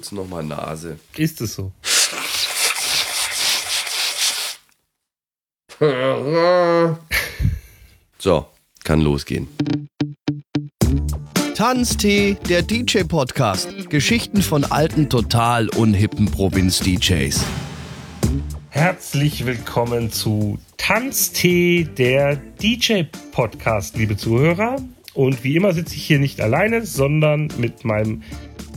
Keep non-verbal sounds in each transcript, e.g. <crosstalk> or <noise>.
Kurz nochmal Nase. Ist es so? <laughs> So, kann losgehen. Tanztee, der DJ-Podcast. Geschichten von alten, total unhippen Provinz-DJs. Herzlich willkommen zu Tanztee, der DJ-Podcast, liebe Zuhörer. Und wie immer sitze ich hier nicht alleine, sondern mit meinem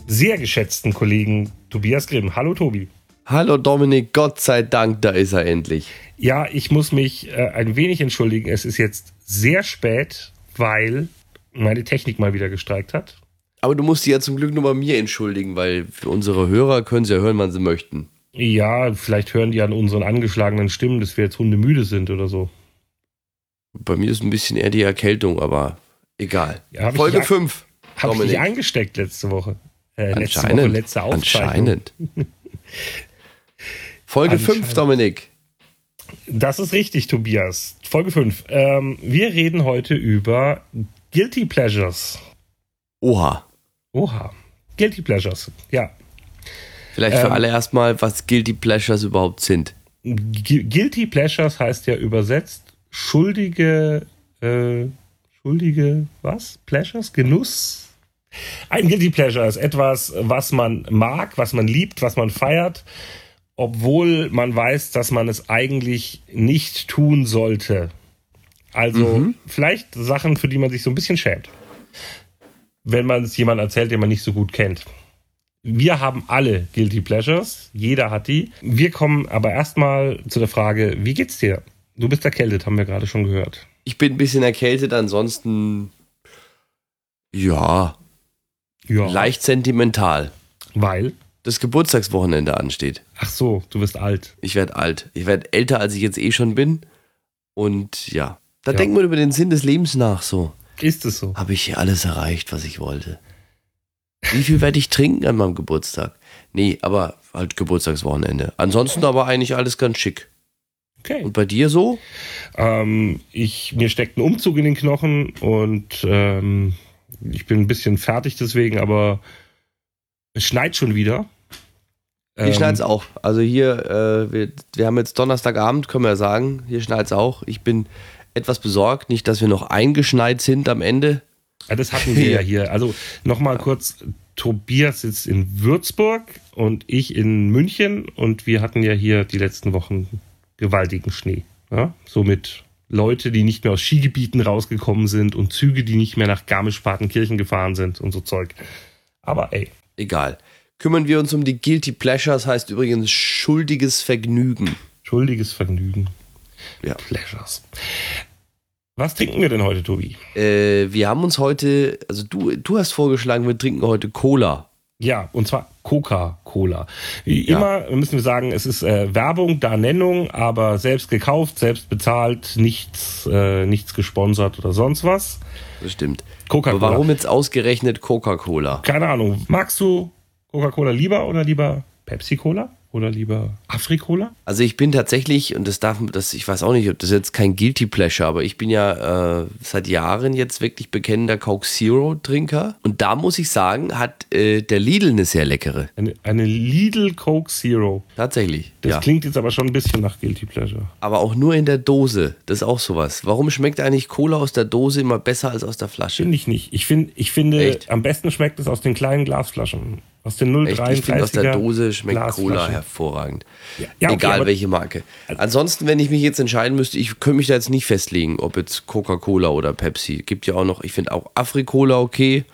sehr geschätzten Kollegen Tobias Grimm. Hallo Tobi. Hallo Dominik, Gott sei Dank, da ist er endlich. Ja, ich muss mich äh, ein wenig entschuldigen. Es ist jetzt sehr spät, weil meine Technik mal wieder gestreikt hat. Aber du musst dich ja zum Glück nur bei mir entschuldigen, weil für unsere Hörer können sie ja hören, wann sie möchten. Ja, vielleicht hören die an unseren angeschlagenen Stimmen, dass wir jetzt hundemüde sind oder so. Bei mir ist ein bisschen eher die Erkältung, aber egal. Ja, Folge dich- 5. Habe ich dich angesteckt letzte Woche? Äh, letzte Woche, Anscheinend. letzte. Anscheinend. <laughs> Folge 5, Anscheinend. Dominik. Das ist richtig, Tobias. Folge 5. Ähm, wir reden heute über Guilty Pleasures. Oha. Oha. Guilty Pleasures. Ja. Vielleicht für Ähm. alle erstmal, was Guilty Pleasures überhaupt sind. Gu- Guilty Pleasures heißt ja übersetzt schuldige, äh, schuldige, was? Pleasures? Genuss? Ein Guilty Pleasure ist etwas, was man mag, was man liebt, was man feiert, obwohl man weiß, dass man es eigentlich nicht tun sollte. Also vielleicht Sachen, für die man sich so ein bisschen schämt. Wenn man es jemandem erzählt, den man nicht so gut kennt. Wir haben alle Guilty Pleasures. Jeder hat die. Wir kommen aber erstmal zu der Frage, wie geht's dir? Du bist erkältet, haben wir gerade schon gehört. Ich bin ein bisschen erkältet, ansonsten ja, Ja. leicht sentimental. Weil? Das Geburtstagswochenende ansteht. Ach so, du bist alt. Ich werde alt. Ich werde älter, als ich jetzt eh schon bin. Und ja, da Ja. denkt man über den Sinn des Lebens nach so. Ist es so? Habe ich hier alles erreicht, was ich wollte? Wie viel werde ich trinken an meinem Geburtstag? Nee, aber halt Geburtstagswochenende. Ansonsten aber eigentlich alles ganz schick. Okay. Und bei dir so? Ähm, ich, mir steckt ein Umzug in den Knochen und ähm, ich bin ein bisschen fertig deswegen, aber es schneit schon wieder. Hier Ähm, schneit's auch. Also hier, äh, wir, wir haben jetzt Donnerstagabend, können wir ja sagen. Hier schneit's auch. Ich bin etwas besorgt, nicht, dass wir noch eingeschneit sind am Ende. Ja, das hatten wir ja <laughs> hier. Also nochmal kurz, Tobias sitzt in Würzburg und ich in München und wir hatten ja hier die letzten Wochen gewaltigen Schnee. Ja? Somit Leute, die nicht mehr aus Skigebieten rausgekommen sind und Züge, die nicht mehr nach Garmisch-Partenkirchen gefahren sind und so Zeug. Aber ey, Egal. Kümmern wir uns um die Guilty Pleasures, heißt übrigens schuldiges Vergnügen. schuldiges Vergnügen. Ja. Pleasures. Was trinken wir denn heute, Tobi? Äh, wir haben uns heute, also du, du hast vorgeschlagen, wir trinken heute Cola. Ja, und zwar Coca-Cola. Wie Ja. immer müssen wir sagen, es ist äh, Werbung, da Nennung, aber selbst gekauft, selbst bezahlt, nichts, äh, nichts gesponsert oder sonst was. Das stimmt. Coca-Cola. Warum jetzt ausgerechnet Coca-Cola? Keine Ahnung. Magst du Coca-Cola lieber oder lieber Pepsi-Cola? Oder lieber Afri-Cola? Also ich bin tatsächlich, und das darf das, ich weiß auch nicht, ob das jetzt kein Guilty Pleasure, aber ich bin ja äh, seit Jahren jetzt wirklich bekennender Coke Zero Trinker. Und da muss ich sagen, hat äh, der Lidl eine sehr leckere. Eine, eine Lidl Coke Zero. Tatsächlich. Das ja. klingt jetzt aber schon ein bisschen nach Guilty Pleasure. Aber auch nur in der Dose. Das ist auch sowas. Warum schmeckt eigentlich Cola aus der Dose immer besser als aus der Flasche? Finde ich nicht. Ich, find, ich finde, Echt? am besten schmeckt es aus den kleinen Glasflaschen. Aus den 0,33er Echt, ich finde aus der Dose schmeckt. Cola hervorragend. Ja, ja, okay, Egal welche Marke. Ansonsten, wenn ich mich jetzt entscheiden müsste, ich könnte mich da jetzt nicht festlegen, ob jetzt Coca-Cola oder Pepsi. Gibt ja auch noch, ich finde auch Afri-Cola okay.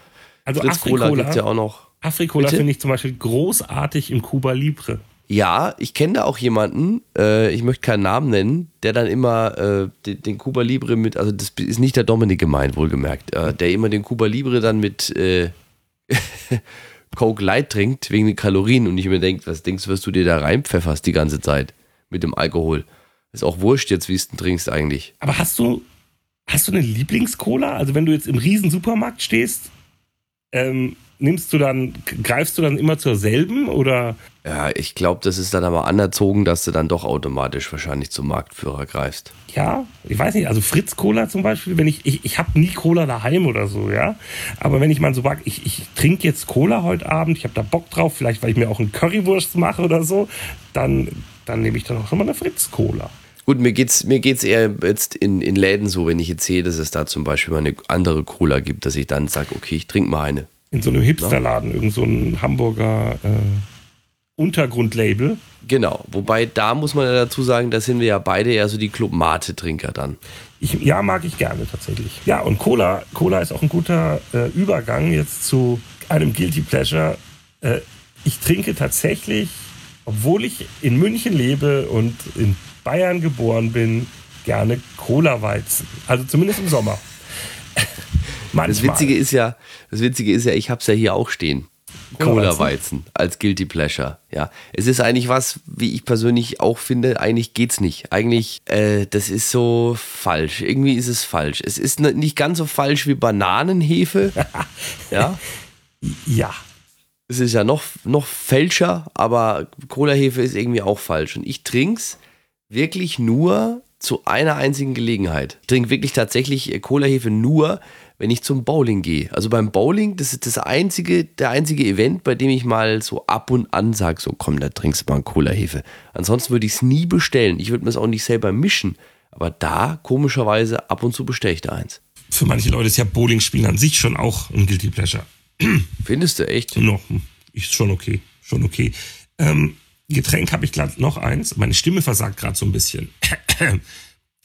Also Afri-Cola gibt es ja auch noch. Afri-Cola finde ich zum Beispiel großartig im Cuba Libre. Ja, ich kenne da auch jemanden, äh, ich möchte keinen Namen nennen, der dann immer äh, den, den Cuba Libre mit, also das ist nicht der Dominik gemeint, wohlgemerkt, äh, der immer den Cuba Libre dann mit äh, <laughs> Coke Light trinkt, wegen den Kalorien und ich mir denke, was denkst du, was du dir da reinpfefferst die ganze Zeit mit dem Alkohol? Ist auch wurscht jetzt, wie es trinkst eigentlich. Aber hast du, hast du eine Lieblings-Cola? Also wenn du jetzt im riesen Supermarkt stehst, ähm, nimmst du dann, greifst du dann immer zur selben oder? Ja, ich glaube, das ist dann aber anerzogen, dass du dann doch automatisch wahrscheinlich zum Marktführer greifst. Ja, ich weiß nicht, also Fritz Cola zum Beispiel, wenn ich, ich, ich habe nie Cola daheim oder so, ja. Aber wenn ich mal so sage, ich, ich trinke jetzt Cola heute Abend, ich habe da Bock drauf, vielleicht weil ich mir auch einen Currywurst mache oder so, dann, dann nehme ich dann auch schon mal eine Fritz Cola. Gut, mir geht's, mir geht's eher jetzt in, in Läden so, wenn ich jetzt sehe, dass es da zum Beispiel mal eine andere Cola gibt, dass ich dann sage, okay, ich trinke mal eine. In so einem Hipsterladen, irgend so ein Hamburger äh, Untergrundlabel. Genau, wobei da muss man ja dazu sagen, da sind wir ja beide eher so die Club Mate-Trinker dann. Ich, ja, mag ich gerne tatsächlich. Ja, und Cola, Cola ist auch ein guter äh, Übergang jetzt zu einem Guilty Pleasure. Äh, ich trinke tatsächlich, obwohl ich in München lebe und in Bayern geboren bin, gerne Cola-Weizen. Also zumindest im Sommer. Das Witzige ist ja, das Witzige ist ja, ich habe es ja hier auch stehen. Cola-Weizen als Guilty Pleasure. Ja, es ist eigentlich was, wie ich persönlich auch finde, eigentlich geht's nicht. Eigentlich, äh, das ist so falsch. Irgendwie ist es falsch. Es ist nicht ganz so falsch wie Bananenhefe. <laughs> ja. Ja. Es ist ja noch, noch fälscher, aber Cola-Hefe ist irgendwie auch falsch. Und ich trink's wirklich nur zu einer einzigen Gelegenheit. Ich trinke wirklich tatsächlich äh, Cola-Hefe nur, wenn ich zum Bowling gehe. Also beim Bowling, das ist das einzige, der einzige Event, bei dem ich mal so ab und an sage, so komm, da trinkst du mal Cola-Hefe. Ansonsten würde ich es nie bestellen. Ich würde mir es auch nicht selber mischen. Aber da, komischerweise, ab und zu bestelle ich da eins. Für manche Leute ist ja Bowling-Spielen an sich schon auch ein Guilty Pleasure. Findest du echt? Noch, ist schon okay. Schon okay. Ähm, Getränk habe ich gerade noch eins. Meine Stimme versagt gerade so ein bisschen. <clears throat>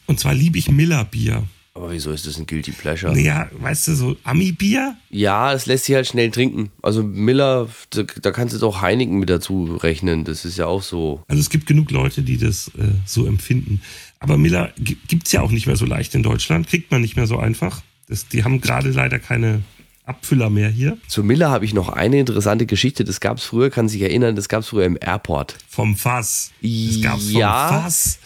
Und zwar liebe ich Miller Bier. Aber wieso ist das ein Guilty Pleasure? Naja, weißt du, so Ami-Bier? Ja, es lässt sich halt schnell trinken. Also Miller, da, da kannst du doch Heineken mit dazu rechnen. Das ist ja auch so. Also es gibt genug Leute, die das äh, so empfinden. Aber Miller gibt es ja auch nicht mehr so leicht in Deutschland. Kriegt man nicht mehr so einfach. Das, die haben gerade leider keine Abfüller mehr hier. Zu Miller habe ich noch eine interessante Geschichte. Das gab es früher, kann sich erinnern, das gab es früher im Airport. Vom Fass. Das gab's vom ja, Fass.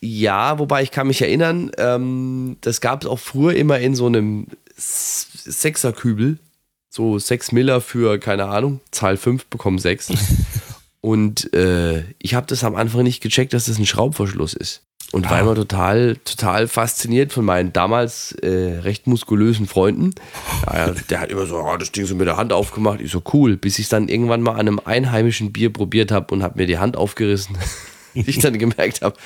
Ja, wobei ich kann mich erinnern, ähm, das gab es auch früher immer in so einem Sechserkübel. So sechs Miller für, keine Ahnung, Zahl 5 bekommen sechs. <laughs> Und äh, ich habe das am Anfang nicht gecheckt, dass das ein Schraubverschluss ist. Und ah. war immer total, total fasziniert von meinen damals äh, recht muskulösen Freunden. Ja, der hat immer so oh, das Ding so mit der Hand aufgemacht. Ich so cool, bis ich es dann irgendwann mal an einem einheimischen Bier probiert habe und habe mir die Hand aufgerissen. <laughs> <laughs> ich dann gemerkt habe,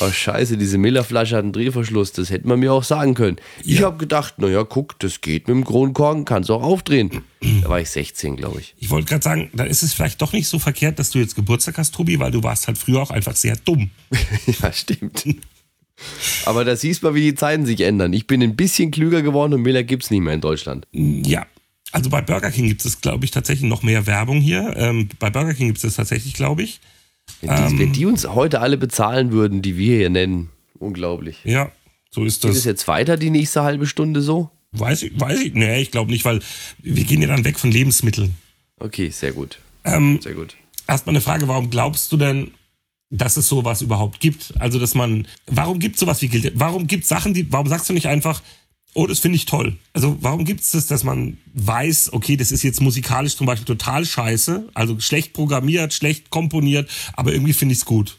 oh scheiße, diese Miller-Flasche hat einen Drehverschluss, das hätte man mir auch sagen können. Ja. Ich habe gedacht, naja, guck, das geht mit dem Kronkorken, kannst auch aufdrehen. Da war ich 16, glaube ich. Ich wollte gerade sagen, dann ist es vielleicht doch nicht so verkehrt, dass du jetzt Geburtstag hast, Tobi, weil du warst halt früher auch einfach sehr dumm. <laughs> ja, stimmt. Aber da siehst du mal, wie die Zeiten sich ändern. Ich bin ein bisschen klüger geworden und Miller gibt es nicht mehr in Deutschland. Ja, also bei Burger King gibt es, glaube ich, tatsächlich noch mehr Werbung hier. Ähm, bei Burger King gibt es tatsächlich, glaube ich. Wenn die, ähm, wenn die, uns heute alle bezahlen würden, die wir hier nennen, unglaublich. Ja, so ist das. Geht es jetzt weiter die nächste halbe Stunde so? Weiß ich, weiß ich, nee, ich glaube nicht, weil wir gehen ja dann weg von Lebensmitteln. Okay, sehr gut. Ähm, sehr gut. Erstmal eine Frage, warum glaubst du denn, dass es sowas überhaupt gibt? Also, dass man, warum gibt es sowas wie Gilde? Warum gibt es Sachen, die, warum sagst du nicht einfach, Oh, das finde ich toll. Also warum gibt es das, dass man weiß, okay, das ist jetzt musikalisch zum Beispiel total scheiße, also schlecht programmiert, schlecht komponiert, aber irgendwie finde ich es gut.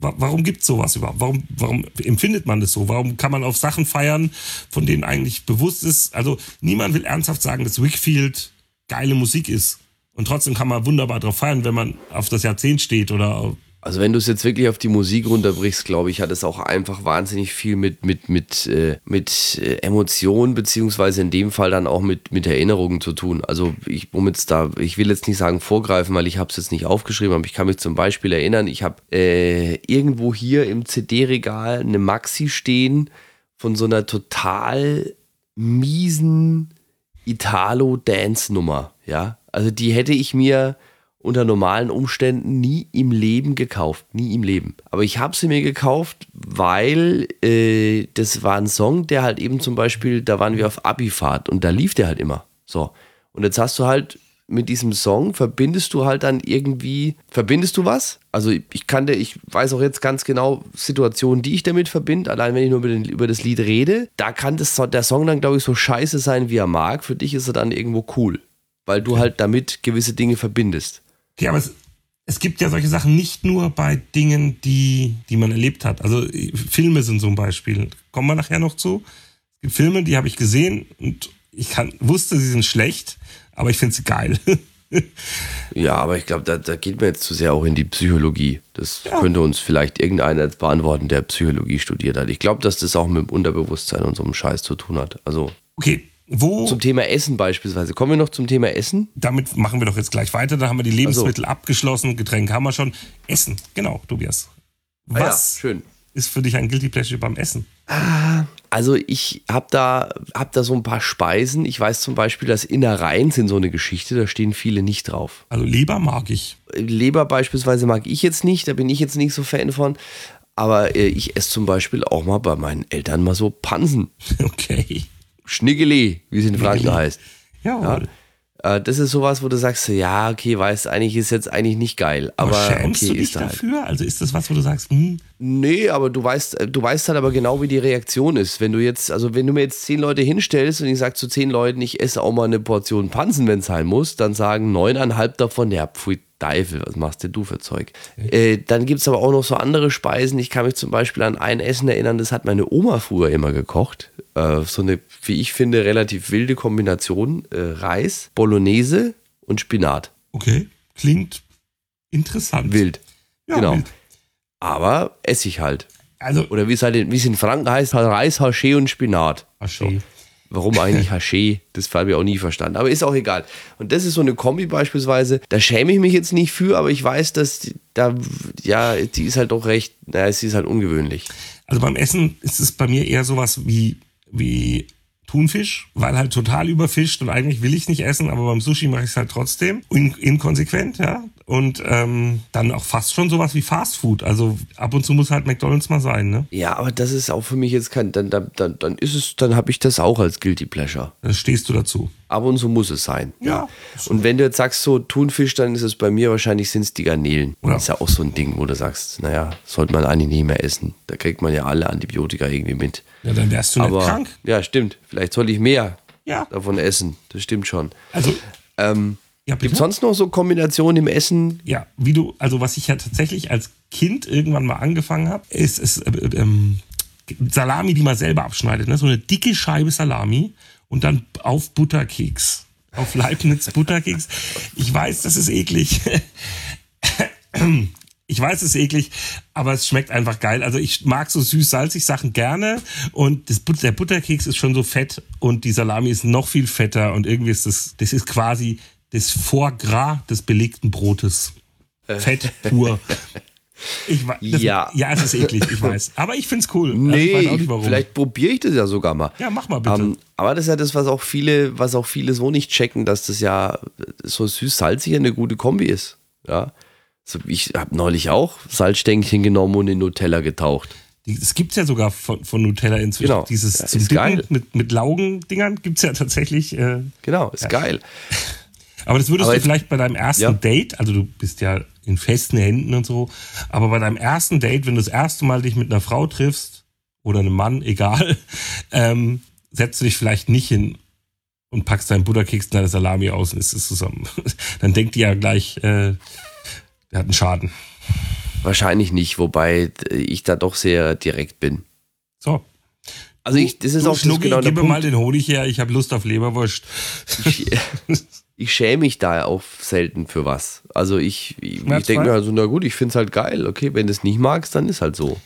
Warum gibt es sowas überhaupt? Warum, warum empfindet man das so? Warum kann man auf Sachen feiern, von denen eigentlich bewusst ist? Also niemand will ernsthaft sagen, dass Wickfield geile Musik ist. Und trotzdem kann man wunderbar drauf feiern, wenn man auf das Jahrzehnt steht oder also wenn du es jetzt wirklich auf die Musik runterbrichst, glaube ich, hat es auch einfach wahnsinnig viel mit, mit, mit, äh, mit äh, Emotionen, beziehungsweise in dem Fall dann auch mit, mit Erinnerungen zu tun. Also ich, um jetzt da, ich will jetzt nicht sagen vorgreifen, weil ich habe es jetzt nicht aufgeschrieben, aber ich kann mich zum Beispiel erinnern, ich habe äh, irgendwo hier im CD-Regal eine Maxi stehen von so einer total miesen Italo-Dance-Nummer, ja. Also die hätte ich mir unter normalen Umständen nie im Leben gekauft. Nie im Leben. Aber ich habe sie mir gekauft, weil äh, das war ein Song, der halt eben zum Beispiel, da waren wir auf Abifahrt und da lief der halt immer. So. Und jetzt hast du halt mit diesem Song verbindest du halt dann irgendwie, verbindest du was? Also ich kannte, ich weiß auch jetzt ganz genau Situationen, die ich damit verbinde, allein wenn ich nur über, den, über das Lied rede, da kann das, der Song dann, glaube ich, so scheiße sein, wie er mag. Für dich ist er dann irgendwo cool. weil du halt damit gewisse Dinge verbindest. Okay, aber es, es gibt ja solche Sachen nicht nur bei Dingen, die, die man erlebt hat. Also Filme sind so ein Beispiel. Kommen wir nachher noch zu. Es gibt Filme, die habe ich gesehen und ich kann, wusste, sie sind schlecht, aber ich finde sie geil. <laughs> ja, aber ich glaube, da, da geht man jetzt zu sehr auch in die Psychologie. Das ja. könnte uns vielleicht irgendeiner jetzt beantworten, der Psychologie studiert hat. Ich glaube, dass das auch mit dem Unterbewusstsein und so einem Scheiß zu tun hat. Also. Okay, wo, zum Thema Essen beispielsweise. Kommen wir noch zum Thema Essen? Damit machen wir doch jetzt gleich weiter. Da haben wir die Lebensmittel so. abgeschlossen, Getränke haben wir schon. Essen, genau, Tobias. Was ah ja, schön. ist für dich ein Guilty Pleasure beim Essen? Ah, also ich habe da, hab da so ein paar Speisen. Ich weiß zum Beispiel, dass Innereien sind so eine Geschichte, da stehen viele nicht drauf. Also Leber mag ich. Leber beispielsweise mag ich jetzt nicht, da bin ich jetzt nicht so Fan von. Aber äh, ich esse zum Beispiel auch mal bei meinen Eltern mal so Pansen. <laughs> Okay. Schniggeli, wie es in Franken heißt. Jawohl. Ja. Äh, das ist sowas, wo du sagst, ja, okay, weißt, eigentlich ist jetzt eigentlich nicht geil. Aber, schämst okay, du dich ist halt. dafür? Also ist das was, wo du sagst, hm? Nee, aber du weißt, du weißt halt aber genau, wie die Reaktion ist. Wenn du jetzt, also wenn du mir jetzt zehn Leute hinstellst und ich sag zu zehn Leuten, ich esse auch mal eine Portion Pansen, wenn es sein muss, dann sagen neuneinhalb davon, ja, pfui, Teufel, was machst denn du für Zeug? Äh, dann gibt es aber auch noch so andere Speisen. Ich kann mich zum Beispiel an ein Essen erinnern, das hat meine Oma früher immer gekocht. Äh, so eine, wie ich finde, relativ wilde Kombination. Äh, Reis, Bolognese und Spinat. Okay, klingt interessant. Wild. Ja, genau. Wild. Aber esse ich halt. Also, Oder wie es halt in, wie es in Franken heißt, halt Reis, Haché und Spinat. Haché. So. Warum eigentlich Haché? Das habe ich auch nie verstanden. Aber ist auch egal. Und das ist so eine Kombi beispielsweise. Da schäme ich mich jetzt nicht für, aber ich weiß, dass die, da, ja, die ist halt doch recht, naja, sie ist halt ungewöhnlich. Also beim Essen ist es bei mir eher sowas wie, wie Thunfisch, weil halt total überfischt und eigentlich will ich nicht essen, aber beim Sushi mache ich es halt trotzdem. In, inkonsequent, ja. Und ähm, dann auch fast schon sowas wie Fast Food. Also ab und zu muss halt McDonalds mal sein, ne? Ja, aber das ist auch für mich jetzt kein, dann, dann, dann, dann ist es, dann habe ich das auch als Guilty Pleasure. Dann stehst du dazu. Ab und zu muss es sein. Ja. ja. Und wenn du jetzt sagst so Thunfisch, dann ist es bei mir wahrscheinlich sind es die Garnelen. Ja. Das ist ja auch so ein Ding, wo du sagst, naja, sollte man eigentlich nicht mehr essen. Da kriegt man ja alle Antibiotika irgendwie mit. Ja, dann wärst du aber, nicht krank. Ja, stimmt. Vielleicht soll ich mehr ja. davon essen. Das stimmt schon. Also, ähm, ja, Gibt es sonst noch so Kombinationen im Essen? Ja, wie du, also was ich ja tatsächlich als Kind irgendwann mal angefangen habe, ist, ist äh, ähm, Salami, die man selber abschneidet. Ne? So eine dicke Scheibe Salami und dann auf Butterkeks. Auf Leibniz Butterkeks. Ich weiß, das ist eklig. <clears throat> Ich weiß, es ist eklig, aber es schmeckt einfach geil. Also ich mag so süß-salzig Sachen gerne und das, der Butterkeks ist schon so fett und die Salami ist noch viel fetter und irgendwie ist das, das ist quasi das Foie Gras des belegten Brotes. Äh. Fett pur. Ich, das, ja. ja, es ist eklig, ich weiß. Aber ich finde es cool. Also nee, vielleicht probiere ich das ja sogar mal. Ja, mach mal bitte. Um, ähm, aber das ist ja das, was auch viele, was auch viele so nicht checken, dass das ja so süß-salzig eine gute Kombi ist. Ja. Also ich habe neulich auch Salzstängchen genommen und in Nutella getaucht. Es gibt ja sogar von, von, Nutella inzwischen. Genau. Dieses ja, zum Dippen geil. mit, mit Laugendingern gibt es ja tatsächlich. Äh, genau, ist ja. geil. Aber das würdest aber du vielleicht bei deinem ersten ja. Date, also du bist ja in festen Händen und so, aber bei deinem ersten Date, wenn du das erste Mal dich mit einer Frau triffst oder einem Mann, <laughs> egal, ähm, setzt du dich vielleicht nicht hin und packst deinen Butterkeks und deine Salami aus und isst es zusammen. <laughs> Dann denkt die ja gleich, äh, der hat einen Schaden. Wahrscheinlich nicht, wobei ich da doch sehr direkt bin. So. Also ich, das ist du, auch Schnucki, genau gib mir mal den Honig her, ich habe Lust auf Leberwurst. Ich, <laughs> ich schäme mich da auch selten für was. Also ich, ich, ich denke mir also, na gut, ich finde es halt geil. Okay, wenn du es nicht magst, dann ist halt so.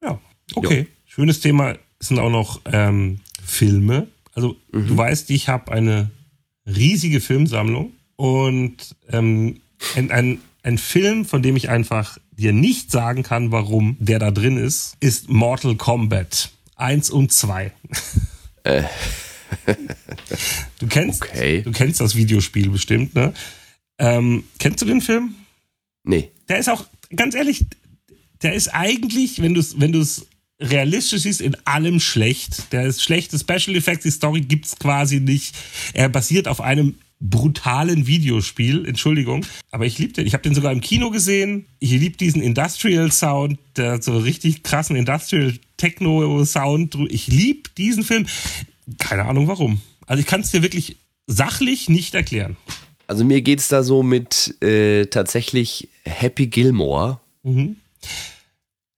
Ja, okay. Ja. Schönes Thema sind auch noch ähm, Filme. Also mhm. du weißt, ich habe eine riesige Filmsammlung und ähm, ein, ein, ein Film, von dem ich einfach dir nicht sagen kann, warum der da drin ist, ist Mortal Kombat 1 und 2. Äh. <laughs> <laughs> Du kennst, okay. du kennst das Videospiel bestimmt, ne? Ähm, kennst du den Film? Nee. Der ist auch, ganz ehrlich, der ist eigentlich, wenn du es wenn du's realistisch siehst, in allem schlecht. Der ist schlechte Special Effects, die Story gibt's quasi nicht. Er basiert auf einem brutalen Videospiel, Entschuldigung, aber ich liebe den. Ich habe den sogar im Kino gesehen. Ich liebe diesen Industrial Sound, der so richtig krassen Industrial Techno Sound. Ich liebe diesen Film. Keine Ahnung warum. Also ich kann es dir wirklich sachlich nicht erklären. Also mir geht es da so mit äh, tatsächlich Happy Gilmore. Mhm.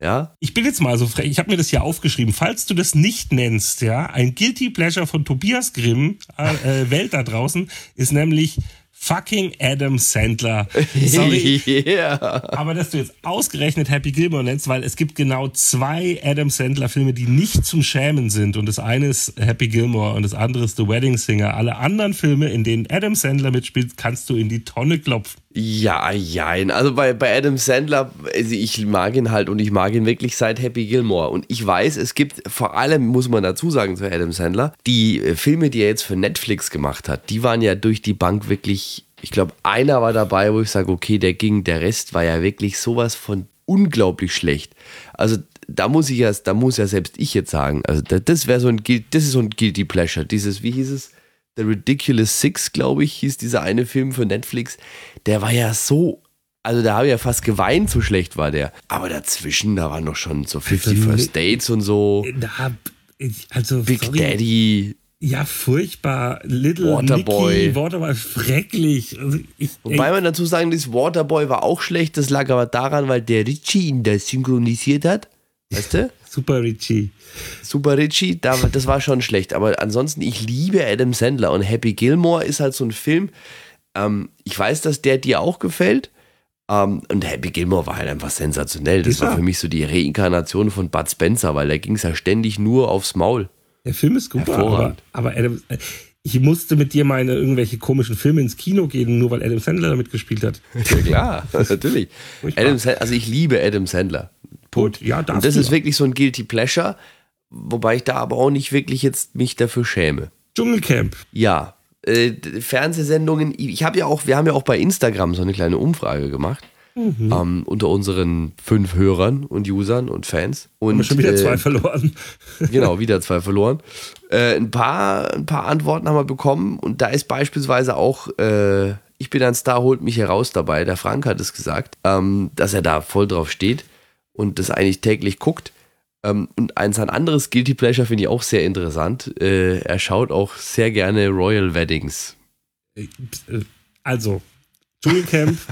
Ja, Ich bin jetzt mal so frech, ich habe mir das hier aufgeschrieben. Falls du das nicht nennst, ja, ein Guilty Pleasure von Tobias Grimm, äh, äh, Welt da draußen, ist nämlich fucking Adam Sandler. Sorry, <laughs> yeah. aber dass du jetzt ausgerechnet Happy Gilmore nennst, weil es gibt genau zwei Adam Sandler Filme, die nicht zum Schämen sind. Und das eine ist Happy Gilmore und das andere ist The Wedding Singer. Alle anderen Filme, in denen Adam Sandler mitspielt, kannst du in die Tonne klopfen. Ja, jein. Also bei, bei Adam Sandler, also ich mag ihn halt und ich mag ihn wirklich seit Happy Gilmore. Und ich weiß, es gibt vor allem, muss man dazu sagen, zu Adam Sandler, die äh, Filme, die er jetzt für Netflix gemacht hat, die waren ja durch die Bank wirklich, ich glaube, einer war dabei, wo ich sage, okay, der ging, der Rest war ja wirklich sowas von unglaublich schlecht. Also da muss ich ja, da muss ja selbst ich jetzt sagen, also da- das wäre so ein, das ist so ein Guilty Pleasure. Dieses, wie hieß es? The Ridiculous Six, glaube ich, hieß dieser eine Film für Netflix. Der war ja so, also da habe ich ja fast geweint, so schlecht war der. Aber dazwischen, da waren noch schon so 50 Also, First Dates und so. Da, ich- also, Big sorry. Daddy. Ja, furchtbar. Little Waterboy. Nicky, Waterboy, schrecklich. Also ich, Wobei man dazu sagen, das Waterboy war auch schlecht. Das lag aber daran, weil der Richie ihn da synchronisiert hat. Weißt du? <laughs> Super Richie. Super Richie, da, das war schon schlecht. Aber ansonsten, ich liebe Adam Sandler und Happy Gilmore ist halt so ein Film. Ähm, ich weiß, dass der dir auch gefällt. Ähm, und Happy Gilmore war halt einfach sensationell. Das war für mich so die Reinkarnation von Bud Spencer, weil da ging es ja ständig nur aufs Maul. Der Film ist super, aber, aber Adam, ich musste mit dir meine irgendwelche komischen Filme ins Kino gehen, nur weil Adam Sandler damit gespielt hat. Ja klar, <laughs> natürlich. Adam Sandler, also ich liebe Adam Sandler. Gut, ja, Und das ist wirklich so ein Guilty Pleasure, wobei ich da aber auch nicht wirklich jetzt mich dafür schäme. Dschungelcamp. Ja, äh, Fernsehsendungen, ich habe ja auch, wir haben ja auch bei Instagram so eine kleine Umfrage gemacht. Mhm. Ähm, unter unseren fünf Hörern und Usern und Fans. Und Haben wir schon wieder äh, zwei verloren. <laughs> Genau, wieder zwei verloren. Äh, ein, paar, ein paar Antworten haben wir bekommen und da ist beispielsweise auch, äh, ich bin ein Star, holt mich heraus dabei. Der Frank hat es gesagt, ähm, dass er da voll drauf steht und das eigentlich täglich guckt. Ähm, und ein, sein anderes Guilty Pleasure finde ich auch sehr interessant. Äh, er schaut auch sehr gerne Royal Weddings. Also, Dschungelcamp. <laughs>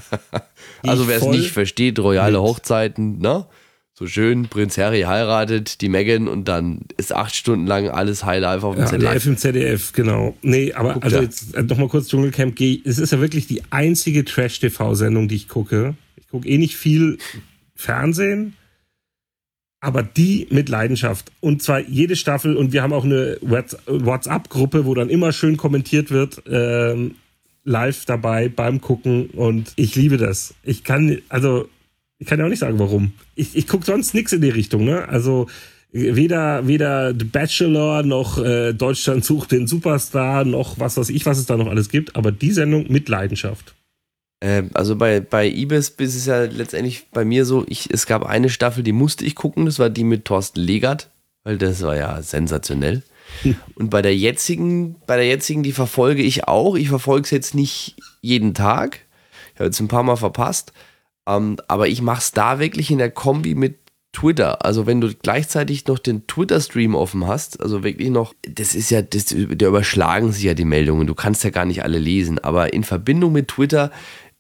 Also wer es nicht versteht, royale mit. Hochzeiten, ne? So schön, Prinz Harry heiratet die Meghan und dann ist acht Stunden lang alles High Life auf dem Ja, ZDF. live im ZDF, genau. Nee, aber Guck also da. jetzt nochmal kurz Dschungelcamp. Es ist ja wirklich die einzige Trash-TV-Sendung, die ich gucke. Ich gucke eh nicht viel Fernsehen, aber die mit Leidenschaft. Und zwar jede Staffel und wir haben auch eine Whats- WhatsApp-Gruppe, wo dann immer schön kommentiert wird, ähm, live dabei beim Gucken und ich liebe das. Ich kann, also, ich kann ja auch nicht sagen, warum. Ich, ich gucke sonst nichts in die Richtung, ne? Also, weder, weder The Bachelor noch äh, Deutschland sucht den Superstar noch was weiß ich, was es da noch alles gibt, aber die Sendung mit Leidenschaft. Ähm, also bei, bei Ibis ist es ja letztendlich bei mir so, ich, es gab eine Staffel, die musste ich gucken, das war die mit Thorsten Legert, weil das war ja sensationell. <laughs> Und bei der jetzigen, bei der jetzigen, die verfolge ich auch. Ich verfolge es jetzt nicht jeden Tag. Ich habe jetzt ein paar Mal verpasst. Ähm, aber ich mache es da wirklich in der Kombi mit Twitter. Also wenn du gleichzeitig noch den Twitter-Stream offen hast, also wirklich noch, das ist ja, das, da überschlagen sich ja die Meldungen. Du kannst ja gar nicht alle lesen. Aber in Verbindung mit Twitter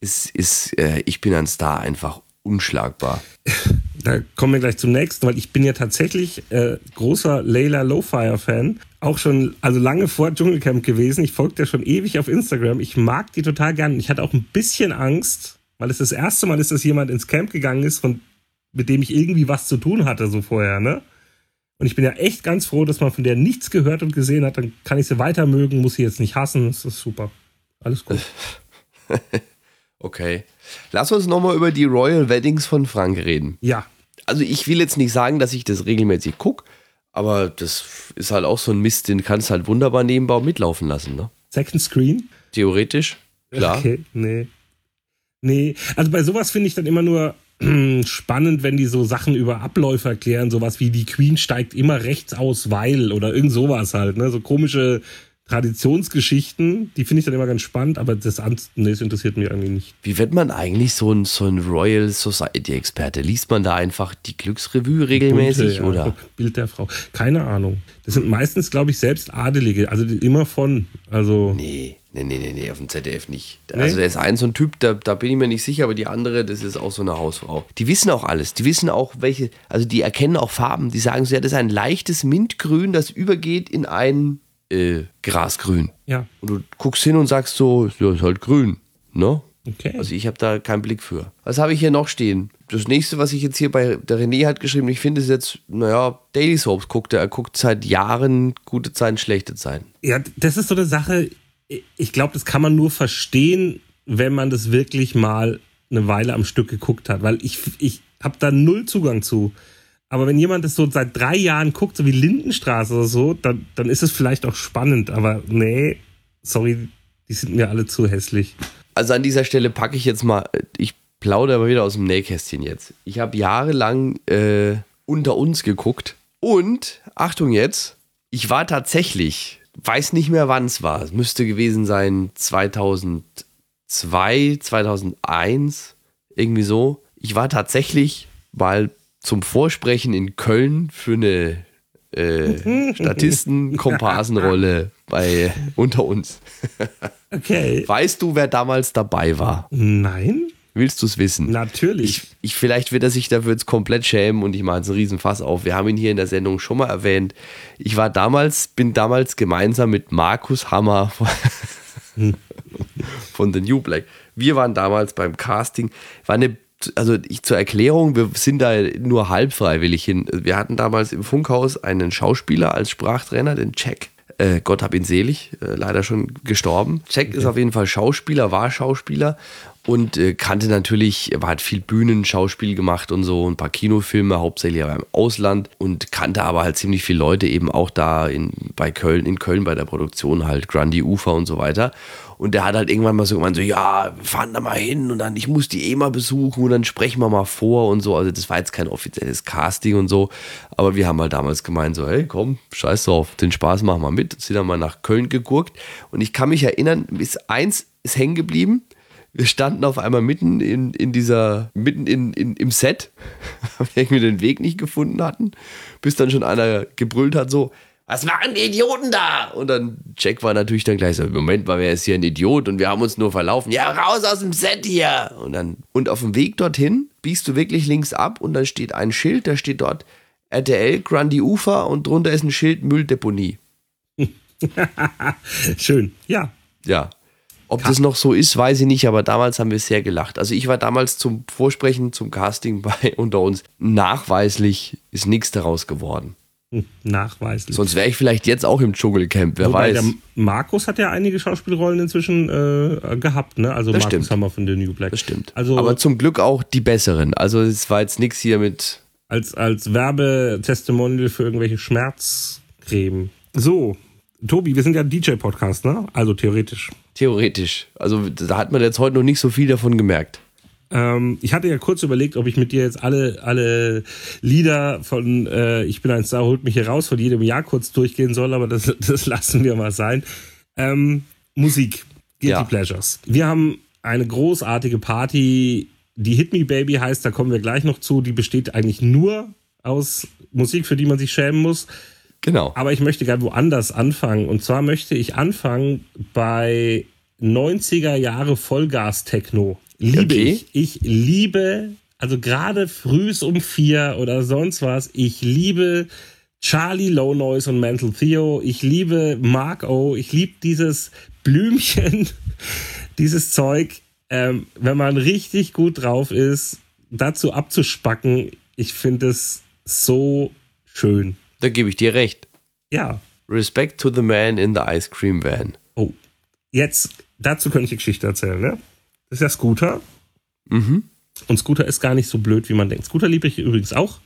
ist, ist äh, ich bin ein Star einfach unschlagbar. Da kommen wir gleich zum nächsten, weil ich bin ja tatsächlich äh, großer Layla Lowfire-Fan. Auch schon, also lange vor Dschungelcamp gewesen. Ich folge der schon ewig auf Instagram. Ich mag die total gern. Ich hatte auch ein bisschen Angst, weil es das erste Mal ist, dass jemand ins Camp gegangen ist, von, mit dem ich irgendwie was zu tun hatte, so vorher, ne? Und ich bin ja echt ganz froh, dass man von der nichts gehört und gesehen hat. Dann kann ich sie weiter mögen, muss sie jetzt nicht hassen. Das ist super. Alles gut. <laughs> Okay. Lass uns nochmal über die Royal Weddings von Frank reden. Ja, Also ich will jetzt nicht sagen, dass ich das regelmäßig gucke, aber das ist halt auch so ein Mist, den kannst du halt wunderbar nebenbei mitlaufen lassen, ne? Second Screen. Theoretisch, klar. Okay, nee. Nee, also bei sowas finde ich dann immer nur <clears throat> spannend, wenn die so Sachen über Abläufe erklären, sowas wie die Queen steigt immer rechts aus, weil oder irgend sowas halt, ne? So komische Traditionsgeschichten, die finde ich dann immer ganz spannend, aber das, nee, das interessiert mich irgendwie nicht. Wie wird man eigentlich so ein, so ein Royal Society-Experte? Liest man da einfach die Glücksrevue regelmäßig Bunte, ja, oder? <laughs> Bild der Frau. Keine Ahnung. Das sind meistens, glaube ich, selbst Adelige, also immer von. Also, Nee, Nee, nee, nee, nee, auf dem ZDF nicht. Also der ist ein so ein Typ, da, da bin ich mir nicht sicher, aber die andere, das ist auch so eine Hausfrau. Die wissen auch alles. Die wissen auch, welche, also die erkennen auch Farben. Die sagen so, ja, das ist ein leichtes Mintgrün, das übergeht in ein äh, Grasgrün. Ja. Und du guckst hin und sagst so, ja, ist halt grün. Ne? Okay. Also ich habe da keinen Blick für. Was habe ich hier noch stehen? Das nächste, was ich jetzt hier bei der René hat geschrieben, ich finde es jetzt, naja, Daily Soaps guckt er. Er guckt seit Jahren gute Zeiten, schlechte Zeiten. Ja, das ist so eine Sache, ich glaube, das kann man nur verstehen, wenn man das wirklich mal eine Weile am Stück geguckt hat, weil ich, ich habe da null Zugang zu. Aber wenn jemand das so seit drei Jahren guckt, so wie Lindenstraße oder so, dann, dann ist es vielleicht auch spannend. Aber nee, sorry, die sind mir alle zu hässlich. Also an dieser Stelle packe ich jetzt mal, ich plaudere aber wieder aus dem Nähkästchen jetzt. Ich habe jahrelang äh, unter uns geguckt und, Achtung jetzt, ich war tatsächlich, weiß nicht mehr wann es war, es müsste gewesen sein 2002, 2001, irgendwie so. Ich war tatsächlich mal zum Vorsprechen in Köln für eine äh, Statisten-Komparsenrolle <laughs> bei Unter uns. <laughs> Okay. Weißt du, wer damals dabei war? Nein? Willst du es wissen? Natürlich. Ich, ich, vielleicht wird er sich dafür jetzt komplett schämen und ich mache jetzt einen Riesen-Fass auf. Wir haben ihn hier in der Sendung schon mal erwähnt. Ich war damals, bin damals gemeinsam mit Markus Hammer <laughs> von, von The New Black. Wir waren damals beim Casting. War eine, also ich zur Erklärung, wir sind da nur halb freiwillig hin. Wir hatten damals im Funkhaus einen Schauspieler als Sprachtrainer, den Jack. Äh, Gott hab ihn selig, äh, leider schon gestorben. Jack ist auf jeden Fall Schauspieler, war Schauspieler und äh, kannte natürlich, er hat viel Bühnenschauspiel gemacht und so, ein paar Kinofilme, hauptsächlich aber im Ausland und kannte aber halt ziemlich viele Leute eben auch da in, bei Köln, in Köln bei der Produktion halt, Grundy Ufer und so weiter. Und der hat halt irgendwann mal so gemeint, so, ja, wir fahren da mal hin und dann, ich muss die eh mal besuchen und dann sprechen wir mal vor und so. Also das war jetzt kein offizielles Casting und so, aber wir haben halt damals gemeint, so, hey, komm, scheiß drauf, den Spaß machen wir mit. Sind dann mal nach Köln gegurkt und ich kann mich erinnern, bis eins ist hängen geblieben, wir standen auf einmal mitten in, in dieser, mitten in, in, im Set, <laughs> weil wir irgendwie den Weg nicht gefunden hatten, bis dann schon einer gebrüllt hat, so, was machen die Idioten da? Und dann Jack war natürlich dann gleich so, Moment mal, wer ist hier ein Idiot? Und wir haben uns nur verlaufen. Ja, raus aus dem Set hier! Und dann, und auf dem Weg dorthin biegst du wirklich links ab und dann steht ein Schild, da steht dort RTL Grundy Ufer und drunter ist ein Schild Mülldeponie. <laughs> Schön, ja. Ja. Ob das noch so ist, weiß ich nicht, aber damals haben wir sehr gelacht. Also ich war damals zum Vorsprechen, zum Casting <laughs> bei unter uns. Nachweislich ist nichts daraus geworden. Hm, Nachweislich. Sonst wäre ich vielleicht jetzt auch im Dschungelcamp, wer Wobei weiß. der Markus hat ja einige Schauspielrollen inzwischen äh, gehabt, ne? Also Das Markus stimmt. Hammer von The New Black. Das stimmt. Also aber zum Glück auch die besseren. Also es war jetzt nichts hier mit. als, als Werbetestimonial für irgendwelche Schmerzcreme. So, Tobi, wir sind ja DJ-Podcast, ne? Also theoretisch. Theoretisch. Also da hat man jetzt heute noch nicht so viel davon gemerkt. Ähm, ich hatte ja kurz überlegt, ob ich mit dir jetzt alle, alle Lieder von äh, Ich bin ein Star, holt mich hier raus von jedem Jahr kurz durchgehen soll, aber das, <laughs> das lassen wir mal sein. Ähm, Musik, Guilty Ja. Pleasures. Wir haben eine großartige Party, die Hit Me Baby heißt, da kommen wir gleich noch zu. Die besteht eigentlich nur aus Musik, für die man sich schämen muss. Genau. Aber ich möchte gerne woanders anfangen. Und zwar möchte ich anfangen bei 90er Jahre Vollgas-Techno. Liebe Okay. ich. Ich liebe, also gerade frühs um vier oder sonst was, ich liebe Charlie Low Noise und Mental Theo. Ich liebe Mark O. Ich liebe dieses Blümchen, <laughs> dieses Zeug. Ähm, wenn man richtig gut drauf ist, dazu abzuspacken, ich finde es so schön. Da gebe ich dir recht. Ja, Respect to the man in the ice cream van. Oh, jetzt, dazu könnte ich eine Geschichte erzählen, ne? Das ist ja Scooter. Mhm. Und Scooter ist gar nicht so blöd, wie man denkt. Scooter liebe ich übrigens auch.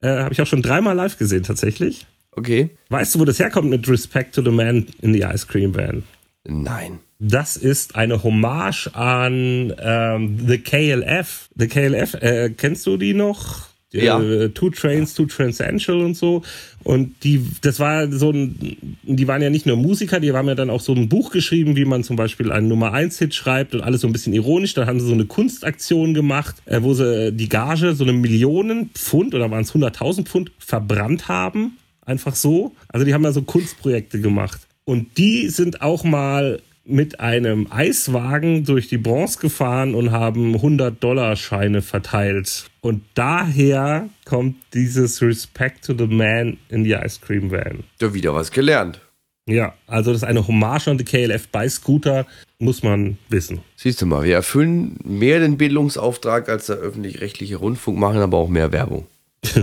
Äh, Habe ich auch schon dreimal live gesehen, tatsächlich. Okay. Weißt du, wo das herkommt mit Respect to the Man in the Ice Cream Van? Nein. Das ist eine Hommage an ähm, The KLF. The KLF, äh, kennst du die noch? Ja. Äh, Two Trains, Two Transcendental und so. Und die, das war so ein, die waren ja nicht nur Musiker, die haben ja dann auch so ein Buch geschrieben, wie man zum Beispiel einen Nummer 1 Hit schreibt und alles so ein bisschen ironisch. Dann haben sie so eine Kunstaktion gemacht, äh, wo sie die Gage, so eine Millionen Pfund oder waren es 100.000 Pfund verbrannt haben. Einfach so. Also die haben ja so Kunstprojekte gemacht. Und die sind auch mal mit einem Eiswagen durch die Bronze gefahren und haben 100-Dollar-Scheine verteilt. Und daher kommt dieses Respect to the Man in the Ice Cream Van. Da wieder was gelernt. Ja, also das ist eine Hommage an die KLF bei Scooter, muss man wissen. Siehst du mal, wir erfüllen mehr den Bildungsauftrag als der öffentlich-rechtliche Rundfunk, machen aber auch mehr Werbung. <laughs>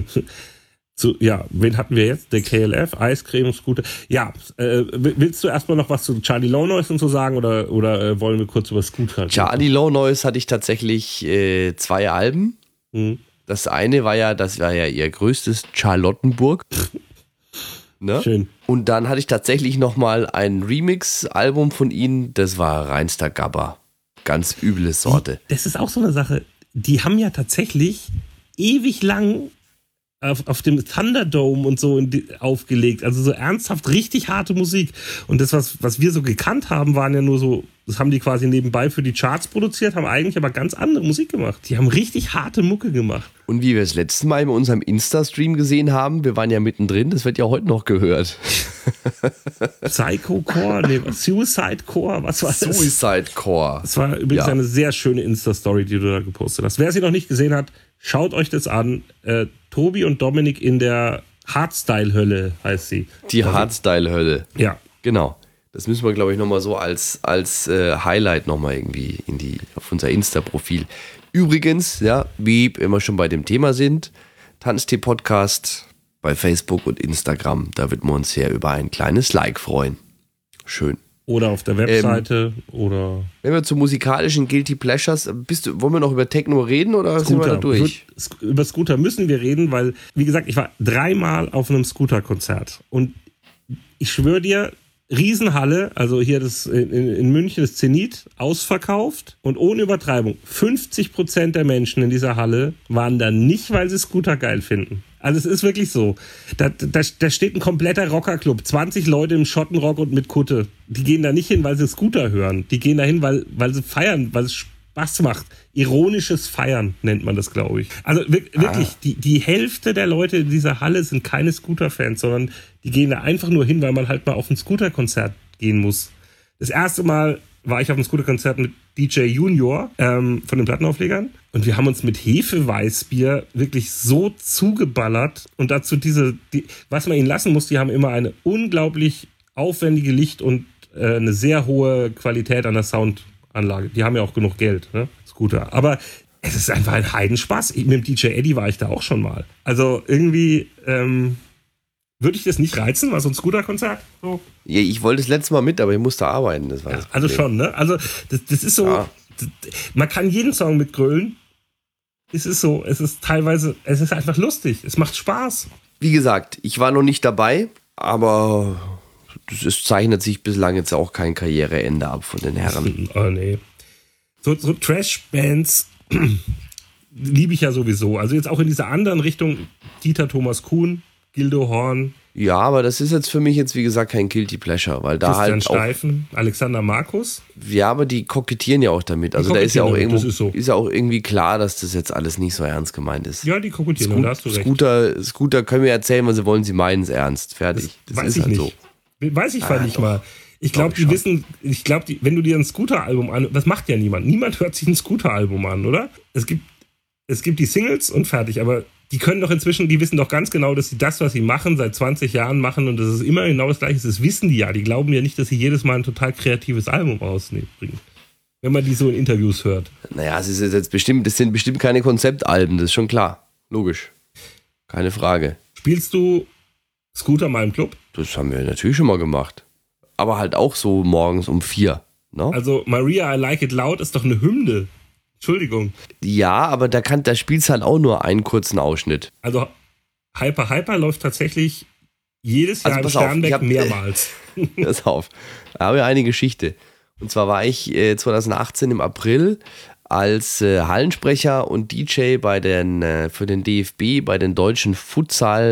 Zu, ja, wen hatten wir jetzt? Der KLF, Eiscreme, Scooter. Ja, äh, willst du erstmal noch was zu Charlie Low Noise und so sagen oder, oder äh, wollen wir kurz über Scooter? Charlie Low Noise hatte ich tatsächlich äh, zwei Alben. Mhm. Das eine war ja, das war ja ihr größtes Charlottenburg. <laughs> ne? Schön. Und dann hatte ich tatsächlich nochmal ein Remix-Album von ihnen, das war reinster Gabba. Ganz üble Sorte. Das ist auch so eine Sache. Die haben ja tatsächlich ewig lang auf, auf dem Thunderdome und so in die, aufgelegt. Also so ernsthaft richtig harte Musik. Und das, was, was wir so gekannt haben, waren ja nur so, das haben die quasi nebenbei für die Charts produziert, haben eigentlich aber ganz andere Musik gemacht. Die haben richtig harte Mucke gemacht. Und wie wir das letzte Mal in unserem Insta-Stream gesehen haben, wir waren ja mittendrin, das wird ja heute noch gehört. <laughs> <laughs> Psycho Core, nee, Suicide Core, was war das? Suicide Core. Das war übrigens Ja. eine sehr schöne Insta-Story, die du da gepostet hast. Wer sie noch nicht gesehen hat, schaut euch das an. Äh, Tobi und Dominik in der Hardstyle-Hölle heißt sie. Die Hardstyle-Hölle. Ja. Genau. Das müssen wir, glaube ich, nochmal so als, als äh, Highlight nochmal irgendwie in die, auf unser Insta-Profil. Übrigens, ja, wie wir schon bei dem Thema sind, Tanztee-Podcast bei Facebook und Instagram. Da wird man uns sehr über ein kleines Like freuen. Schön. Oder auf der Webseite oder Wenn wir zu musikalischen Guilty Pleasures, bist du, wollen wir noch über Techno reden oder sind wir da durch? Über Scooter müssen wir reden, weil, wie gesagt, ich war dreimal auf einem Scooter-Konzert. Und ich schwöre dir, Riesenhalle, also hier das in, in in München, das Zenit, ausverkauft. Und ohne Übertreibung, 50 Prozent der Menschen in dieser Halle waren da nicht, weil sie Scooter geil finden. Also es ist wirklich so. Da, da, da steht ein kompletter Rockerclub, 20 Leute im Schottenrock und mit Kutte. Die gehen da nicht hin, weil sie Scooter hören. Die gehen da hin, weil, weil sie feiern, weil es Spaß macht. Ironisches Feiern nennt man das, glaube ich. Also wir- wirklich, die, die Hälfte der Leute in dieser Halle sind keine Scooter-Fans, sondern die gehen da einfach nur hin, weil man halt mal auf ein Scooter-Konzert gehen muss. Das erste Mal war ich auf einem Scooter-Konzert mit DJ Junior ähm, von den Plattenauflegern und wir haben uns mit Hefeweißbier wirklich so zugeballert und dazu diese, die, was man ihnen lassen muss, die haben immer eine unglaublich aufwendige Licht und äh, eine sehr hohe Qualität an der Soundanlage. Die haben ja auch genug Geld, ne? Scooter. Aber es ist einfach ein Heidenspaß. Ich- Mit dem DJ Eddie war ich da auch schon mal. Also irgendwie ähm, würde ich das nicht reizen, war so ein Scooter-Konzert. So. Ja, ich wollte das letzte Mal mit, aber ich musste arbeiten. Das war das Also schon, ne? Also das, das ist so, Ja. d- d- man kann jeden Song mitgrölen. Es ist so, es ist teilweise, es ist einfach lustig, es macht Spaß. Wie gesagt, ich war noch nicht dabei, aber es zeichnet sich bislang jetzt auch kein Karriereende ab von den Herren. <laughs> Oh nee. So, so Trash-Bands <clears throat> liebe ich ja sowieso. Also jetzt auch in dieser anderen Richtung, Dieter Thomas Kuhn, Gildo Horn, Ja, aber das ist jetzt für mich jetzt, wie gesagt, kein Guilty Pleasure, weil da Christian halt auch, Steifen, Alexander Markus. ja, aber die kokettieren ja auch damit. Also da ist ja auch irgendwo, das ist so. ist ja auch irgendwie klar, dass das jetzt alles nicht so ernst gemeint ist. Ja, die kokettieren, Scoot- da hast du recht. Scooter, Scooter können wir erzählen, was sie wollen, sie meinen es ernst. Fertig. Das, Weiß ist ich halt nicht. so. Weiß ich Ah, nicht doch. mal. Ich glaube, die wissen, ich glaube, wenn du dir ein Scooter-Album an, das macht ja niemand. Niemand hört sich ein Scooter-Album an, oder? Es gibt, es gibt die Singles und fertig, aber die können doch inzwischen, die wissen doch ganz genau, dass sie das, was sie machen, seit 20 Jahren machen und das ist immer genau das Gleiche. Das wissen die ja. Die glauben ja nicht, dass sie jedes Mal ein total kreatives Album rausbringen. Wenn man die so in Interviews hört. Naja, es ist jetzt bestimmt, das sind bestimmt keine Konzeptalben, das ist schon klar. Logisch. Keine Frage. Spielst du Scooter mal im Club? Das haben wir natürlich schon mal gemacht. Aber halt auch so morgens um vier. Ne? Also Maria I Like It Loud ist doch eine Hymne. Entschuldigung. ja, aber da, kann, da spielst halt auch nur einen kurzen Ausschnitt. Also Hyper Hyper läuft tatsächlich jedes Jahr Also im auf, Sternberg ich hab- mehrmals. <laughs> Pass auf. Da habe ich eine Geschichte. Und zwar war ich äh, 2018 im April als äh, Hallensprecher und DJ bei den, äh, für den DFB bei den deutschen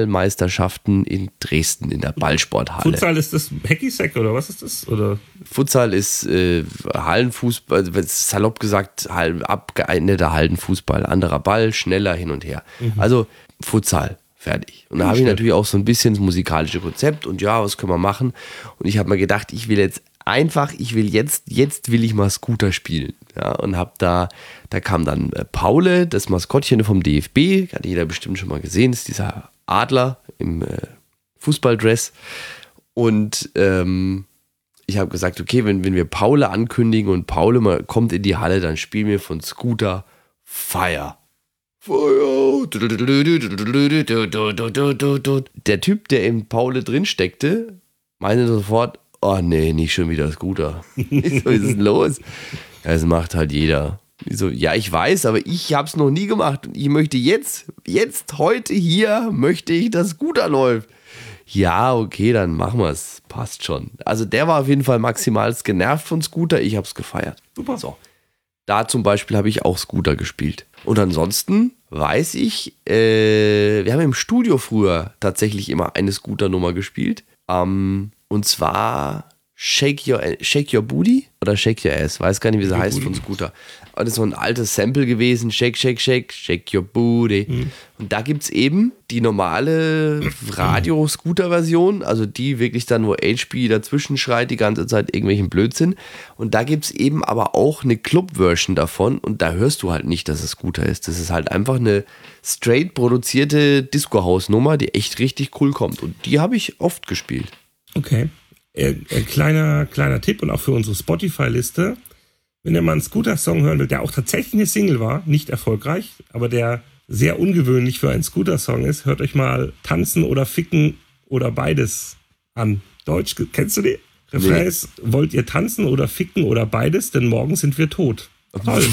Futsal-Meisterschaften in Dresden in der Ballsporthalle. Futsal ist das Hacky-Sack oder was ist das? Oder Futsal ist äh, Hallenfußball, also salopp gesagt, hall- abgeeigneter Hallenfußball. Anderer Ball, schneller hin und her. Also Futsal, fertig. Und da habe ich natürlich auch so ein bisschen das musikalische Konzept und ja, was können wir machen? Und ich habe mir gedacht, ich will jetzt einfach, ich will jetzt, jetzt will ich mal Scooter spielen. Ja, und hab da, da kam dann äh, Paule, das Maskottchen vom DFB, hat jeder bestimmt schon mal gesehen, ist dieser Adler im äh, Fußballdress. Und ähm, ich habe gesagt, okay, wenn, wenn wir Paule ankündigen und Paule mal kommt in die Halle, dann spielen wir von Scooter Fire. Der Typ, der in Paule drin steckte, meinte sofort, oh nee, nicht schon wieder Scooter. <laughs> So, ist denn los? Das macht halt jeder. Ich so, ja, ich weiß, aber ich habe es noch nie gemacht. Und ich möchte jetzt, jetzt, heute, hier, möchte ich, dass Scooter läuft. Ja, okay, dann machen wir es. Passt schon. Also der war auf jeden Fall maximal genervt von Scooter. Ich habe es gefeiert. Super. So. Da zum Beispiel habe ich auch Scooter gespielt. Und ansonsten weiß ich, äh, wir haben im Studio früher tatsächlich immer eine Scooter-Nummer gespielt. Ähm, und zwar Shake Your, Shake Your Booty oder Shake Your Ass, weiß gar nicht, wie sie heißt von Scooter. Aber das ist so ein altes Sample gewesen, Shake, Shake, Shake, Shake Your Booty. Mhm. Und da gibt es eben die normale Radio-Scooter-Version, also die wirklich dann, wo HP dazwischen schreit, die ganze Zeit irgendwelchen Blödsinn. Und da gibt es eben aber auch eine Club-Version davon und da hörst du halt nicht, dass es Scooter ist. Das ist halt einfach eine straight produzierte Disco-House-Nummer, die echt richtig cool kommt. Und die habe ich oft gespielt. Okay. Äh, äh, kleiner, kleiner Tipp und auch für unsere Spotify-Liste. Wenn ihr mal einen Scooter-Song hören will, der auch tatsächlich eine Single war, nicht erfolgreich, aber der sehr ungewöhnlich für einen Scooter-Song ist, hört euch mal Tanzen oder Ficken oder beides an. Deutsch, kennst du die? Refrain ist, wollt ihr tanzen oder ficken oder beides, denn morgen sind wir tot. Toll.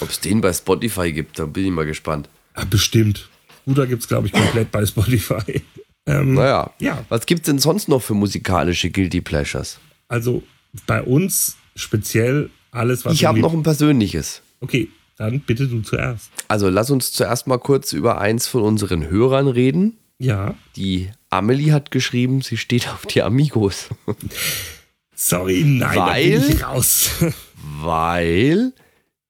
Ob es <laughs> den bei Spotify gibt, da bin ich mal gespannt. Ja, bestimmt. Scooter gibt es, glaube ich, komplett bei Spotify. Ähm, naja. Ja. Was gibt es denn sonst noch für musikalische Guilty Pleasures? Also bei uns speziell alles, was. Ich habe noch ein persönliches. Okay, dann bitte du zuerst. Also lass uns zuerst mal kurz über eins von unseren Hörern reden. Ja. Die Amelie hat geschrieben, sie steht auf die Amigos. Sorry, nein, weil, da bin ich raus. weil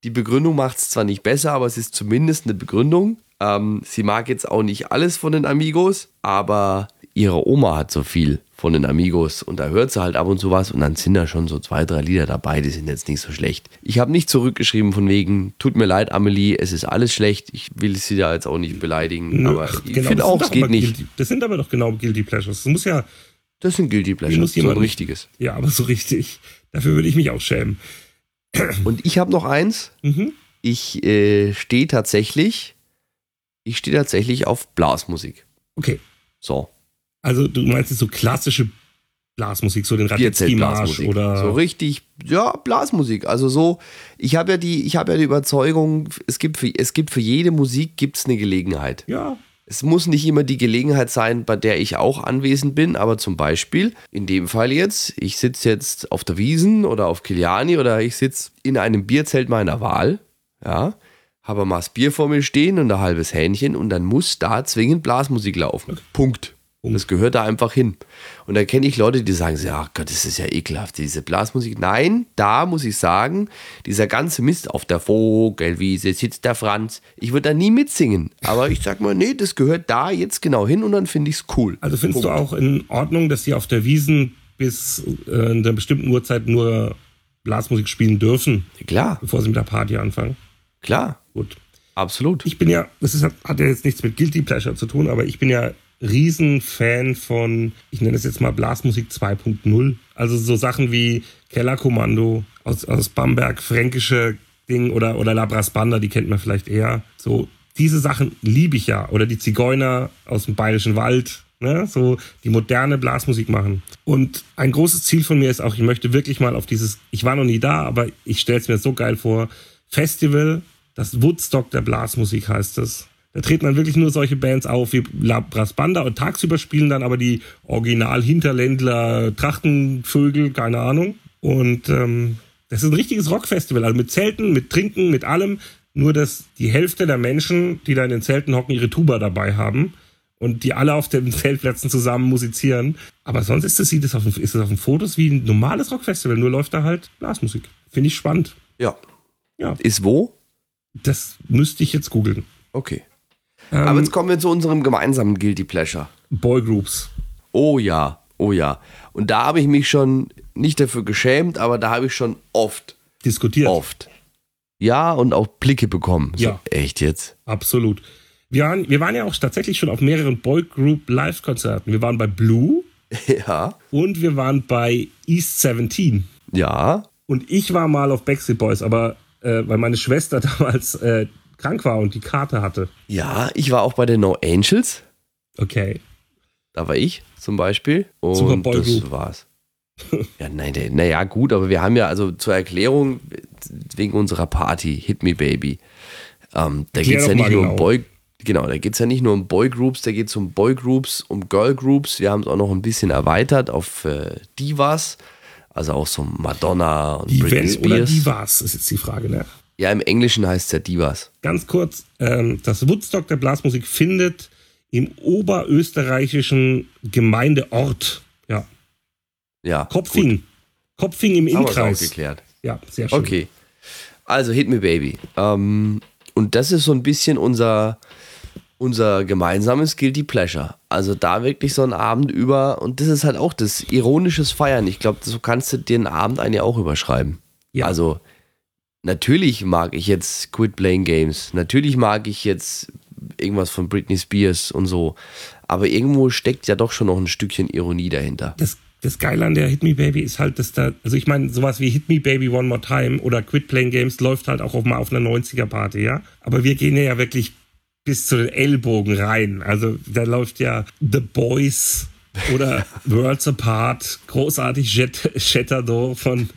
die Begründung macht es zwar nicht besser, aber es ist zumindest eine Begründung. Ähm, sie mag jetzt auch nicht alles von den Amigos, aber ihre Oma hat so viel von den Amigos und da hört sie halt ab und zu was und dann sind da schon so zwei, drei Lieder dabei, die sind jetzt nicht so schlecht. Ich habe nicht zurückgeschrieben von wegen, tut mir leid, Amelie, es ist alles schlecht, ich will sie da jetzt auch nicht beleidigen, aber Ach, ich genau, finde auch, es geht nicht. Guilty, das sind aber doch genau Guilty Pleasures. Das muss ja. Das sind Guilty Pleasures, so ein richtiges. Ja, aber so richtig. Dafür würde ich mich auch schämen. Und ich habe noch eins. Mhm. Ich äh, stehe tatsächlich ich stehe tatsächlich auf Blasmusik. Okay. So. Also du meinst jetzt so klassische Blasmusik, so den Radetzky-Marsch oder so richtig, ja Blasmusik. Also so, ich habe ja die, ich habe ja die Überzeugung, es gibt für, es gibt für jede Musik gibt's eine Gelegenheit. Ja. Es muss nicht immer die Gelegenheit sein, bei der ich auch anwesend bin, aber zum Beispiel in dem Fall jetzt, ich sitze jetzt auf der Wiesen oder auf Kiliani oder ich sitze in einem Bierzelt meiner Wahl, ja, habe mal das Bier vor mir stehen und ein halbes Hähnchen und dann muss da zwingend Blasmusik laufen. Punkt. Und das gehört da einfach hin. Und da kenne ich Leute, die sagen, ja Gott, das ist ja ekelhaft, diese Blasmusik. Nein, da muss ich sagen, dieser ganze Mist auf der Vogelwiese sitzt der Franz. Ich würde da nie mitsingen. Aber ich sag mal, nee, das gehört da jetzt genau hin und dann finde ich es cool. Also findest Punkt. du auch in Ordnung, dass sie auf der Wiesen bis äh, in einer bestimmten Uhrzeit nur Blasmusik spielen dürfen? Klar. Bevor sie mit der Party anfangen? Klar. Gut. Absolut. Ich bin ja, das ist, hat ja jetzt nichts mit Guilty Pleasure zu tun, aber ich bin ja Riesenfan von, ich nenne es jetzt mal Blasmusik 2.0. Also so Sachen wie Kellerkommando aus, aus Bamberg, fränkische Ding oder, oder Labras Banda, die kennt man vielleicht eher. So, diese Sachen liebe ich ja. Oder die Zigeuner aus dem Bayerischen Wald, ne? so die moderne Blasmusik machen. Und ein großes Ziel von mir ist auch, ich möchte wirklich mal auf dieses, ich war noch nie da, aber ich stelle es mir so geil vor, Festival, das Woodstock der Blasmusik heißt es. Da treten dann wirklich nur solche Bands auf wie La Brass Banda und tagsüber spielen dann aber die Original-Hinterländler, Trachtenvögel, keine Ahnung. Und ähm, das ist ein richtiges Rockfestival, also mit Zelten, mit Trinken, mit allem. Nur, dass die Hälfte der Menschen, die da in den Zelten hocken, ihre Tuba dabei haben und die alle auf den <laughs> Zeltplätzen zusammen musizieren. Aber sonst ist es auf, ist es auf den Fotos wie ein normales Rockfestival, nur läuft da halt Blasmusik. Finde ich spannend. Ja, ja. Ist wo? Das müsste ich jetzt googeln. Okay. Ähm, Aber jetzt kommen wir zu unserem gemeinsamen Guilty Pleasure. Boygroups. Oh ja. Oh ja. Und da habe ich mich schon nicht dafür geschämt, aber da habe ich schon oft, Diskutiert. oft, ja und auch Blicke bekommen. So, Ja. Echt jetzt? Absolut. Wir waren, wir waren ja auch tatsächlich schon auf mehreren Boygroup Live-Konzerten. Wir waren bei Blue <laughs> Ja. und wir waren bei East 17. Ja. Und ich war mal auf Backstreet Boys, aber äh, weil meine Schwester <laughs> damals äh, krank war und die Karte hatte. Ja, ich war auch bei den No Angels. Okay. Da war ich zum Beispiel. Und Super Boy das Group. war's. ja, nein, naja, gut, aber wir haben ja, also zur Erklärung, wegen unserer Party, Hit Me Baby, ähm, da geht es ja nicht nur genau. um Boy, genau, da geht es ja nicht nur um Boygroups, da geht es um Boygroups, um Girlgroups. Wir haben es auch noch ein bisschen erweitert auf äh, Divas, also auch so Madonna und Die Britney oder Spears. die war's, ist jetzt die Frage, ne? Ja, im Englischen heißt es ja Divas. Ganz kurz, ähm, das Woodstock der Blasmusik findet im oberösterreichischen Gemeindeort, ja, Ja. Kopfing. Kopfing im Gut, haben Innkreis. geklärt. Ja, sehr schön. Okay. Also Hit Me Baby. Ähm, und das ist so ein bisschen unser, unser gemeinsames Guilty Pleasure. Also da wirklich so einen Abend über, und das ist halt auch das ironisches Feiern. Ich glaube, so kannst du den Abend eigentlich auch überschreiben. Ja. Also natürlich mag ich jetzt Quit Playing Games. Natürlich mag ich jetzt irgendwas von Britney Spears und so. Aber irgendwo steckt ja doch schon noch ein Stückchen Ironie dahinter. das, das Geile an der Hit Me Baby ist halt, dass da, also ich meine, sowas wie Hit Me Baby One More Time oder Quit Playing Games läuft halt auch auf, mal auf einer 90er-Party, ja. Aber wir gehen ja wirklich bis zu den Ellbogen rein. Also da läuft ja The Boys oder <laughs> Worlds Apart, großartig Jet, Shatterdoor von,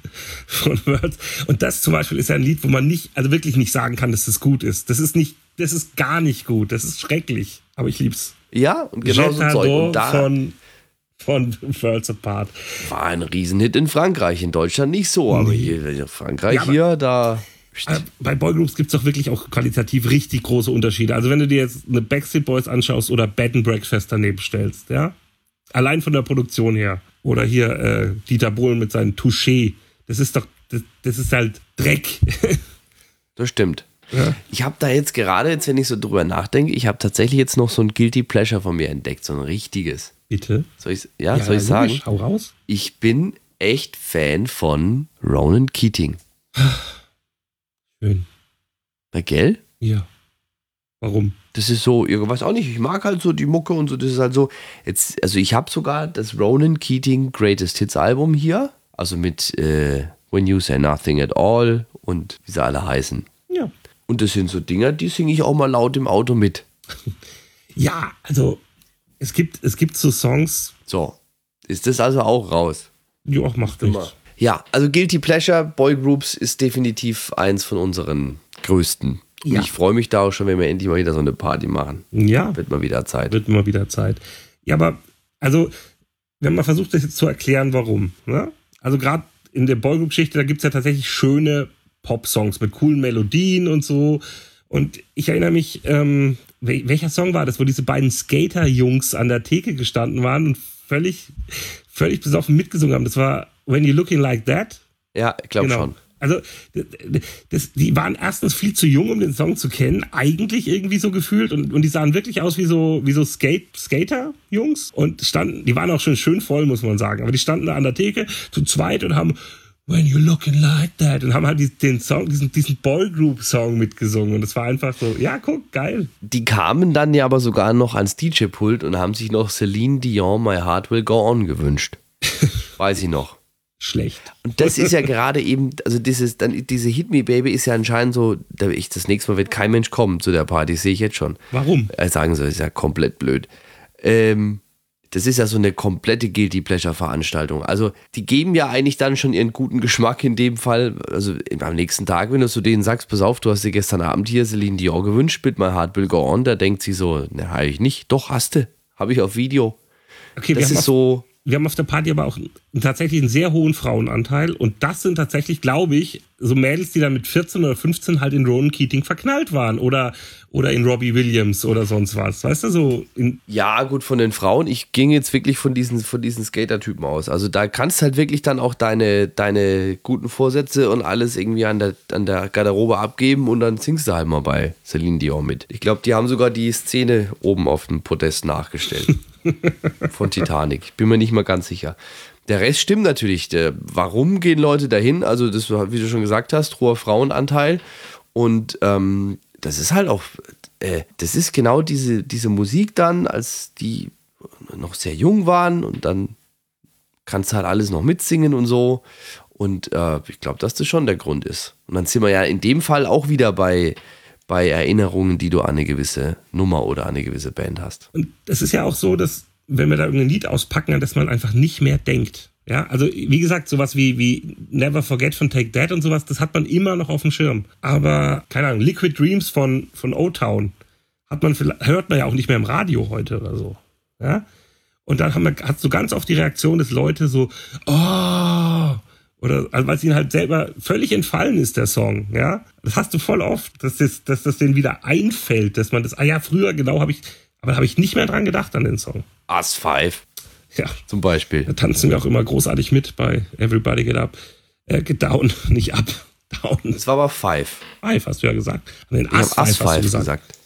von Worlds. Und das zum Beispiel ist ja ein Lied, wo man nicht, also wirklich nicht sagen kann, dass das gut ist. Das ist nicht, das ist gar nicht gut. Das ist schrecklich. Aber ich lieb's. Ja, und genau so Zeug. Jetador Und da von, von Worlds Apart. war ein Riesenhit in Frankreich, in Deutschland nicht so, aber hier in Frankreich Ja, aber- hier, da. Äh, Bei Boygroups gibt es doch wirklich auch qualitativ richtig große Unterschiede. Also wenn du dir jetzt eine Backstreet Boys anschaust oder Bed and Breakfast daneben stellst, ja, allein von der Produktion her. Oder hier äh, Dieter Bohlen mit seinem Touché. Das ist doch, das, das ist halt Dreck. <laughs> Das stimmt. Ja. Ich habe da jetzt gerade, jetzt wenn ich so drüber nachdenke, ich habe tatsächlich jetzt noch so ein Guilty Pleasure von mir entdeckt, so ein richtiges. Bitte? Soll ich, ja, soll ich sagen? Hau raus. Ich bin echt Fan von Ronan Keating. <sighs> Schön. Na, gell? Ja. Warum? Das ist so, ich weiß auch nicht, ich mag halt so die Mucke und so, das ist halt so, jetzt, also ich habe sogar das Ronan Keating Greatest Hits Album hier, also mit äh, When You Say Nothing at All und wie sie alle heißen. Ja. Und das sind so Dinger, die singe ich auch mal laut im Auto mit. <laughs> Ja, also es gibt, es gibt so Songs, So, ist das also auch raus? auch macht nichts. Ja, also Guilty Pleasure Boy Groups ist definitiv eins von unseren größten. Ja. Ich freue mich da auch schon, wenn wir endlich mal wieder so eine Party machen. Ja, Wird mal wieder Zeit. wird immer wieder Zeit. Ja, aber also, wenn man versucht, das jetzt zu erklären, warum. Ne? Also gerade in der Boygroup-Geschichte, da gibt es ja tatsächlich schöne Pop-Songs mit coolen Melodien und so. Und ich erinnere mich, ähm, wel- welcher Song war das, wo diese beiden Skater-Jungs an der Theke gestanden waren und völlig, völlig besoffen mitgesungen haben. Das war When You Looking Like That. Ja, ich glaube Genau. schon. Also, das, die waren erstens viel zu jung, um den Song zu kennen, eigentlich irgendwie so gefühlt. Und, und die sahen wirklich aus wie so, wie so Skate, Skater-Jungs. Und standen, die waren auch schon schön voll, muss man sagen. Aber die standen da an der Theke zu zweit und haben When you looking like that und haben halt den Song, diesen, diesen Boygroup-Song mitgesungen. Und es war einfach so, ja, guck, geil. Die kamen dann ja aber sogar noch ans DJ-Pult und haben sich noch Celine Dion My Heart Will Go On gewünscht. <laughs> Weiß ich noch. Schlecht. Und das ist ja gerade eben, also dieses, dann, diese Hit Me Baby ist ja anscheinend so, da ich, das nächste Mal wird kein Mensch kommen zu der Party, sehe ich jetzt schon. Warum? Äh, sagen sie, ist ja komplett blöd. Ähm, das ist ja so eine komplette Guilty Pleasure Veranstaltung. Also die geben ja eigentlich dann schon ihren guten Geschmack in dem Fall. Also am nächsten Tag, wenn du zu denen sagst, pass auf, du hast dir gestern Abend hier Celine Dion gewünscht mit My Heart Will Go On, da denkt sie so, ne, habe ich nicht. Doch, hast du. Habe ich auf Video. Okay, Das ist so, wir haben auf der Party aber auch tatsächlich einen sehr hohen Frauenanteil. Und das sind tatsächlich, glaube ich, so Mädels, die dann mit 14 oder 15 halt in Ronan Keating verknallt waren oder, oder in Robbie Williams oder sonst was. Weißt du, so. ja, gut, von den Frauen. Ich ging jetzt wirklich von diesen, von diesen Skater-Typen aus. Also da kannst du halt wirklich dann auch deine, deine guten Vorsätze und alles irgendwie an der, an der Garderobe abgeben und dann singst du halt mal bei Celine Dion mit. Ich glaube, die haben sogar die Szene oben auf dem Podest nachgestellt. <laughs> von Titanic. Ich bin mir nicht mal ganz sicher. Der Rest stimmt natürlich. Warum gehen Leute dahin? Also, das, wie du schon gesagt hast, hoher Frauenanteil. Und ähm, das ist halt auch, äh, das ist genau diese, diese Musik dann, als die noch sehr jung waren und dann kannst du halt alles noch mitsingen und so. Und äh, ich glaube, dass das schon der Grund ist. Und dann sind wir ja in dem Fall auch wieder bei, bei Erinnerungen, die du an eine gewisse Nummer oder an eine gewisse Band hast. Und es ist ja auch so, dass wenn wir da irgendein Lied auspacken, an das man einfach nicht mehr denkt. Ja, also wie gesagt, sowas wie, wie Never Forget von Take That und sowas, das hat man immer noch auf dem Schirm. Aber, keine Ahnung, Liquid Dreams von, von O-Town hat man hört man ja auch nicht mehr im Radio heute oder so. Ja? Und dann haben wir, hast du ganz oft die Reaktion des Leute so, oh, oder also weil es ihnen halt selber völlig entfallen ist, der Song, ja. Das hast du voll oft, dass das, dass das denen wieder einfällt, dass man das, ah ja, früher genau habe ich, aber da habe ich nicht mehr dran gedacht an den Song. Us Five. Ja. Zum Beispiel. Da tanzen wir auch immer großartig mit bei Everybody Get Up. Äh, get down, <laughs> nicht up. Down. Das war aber Five. Five, hast du ja gesagt. An den Us, Five, Us Five gesagt. gesagt.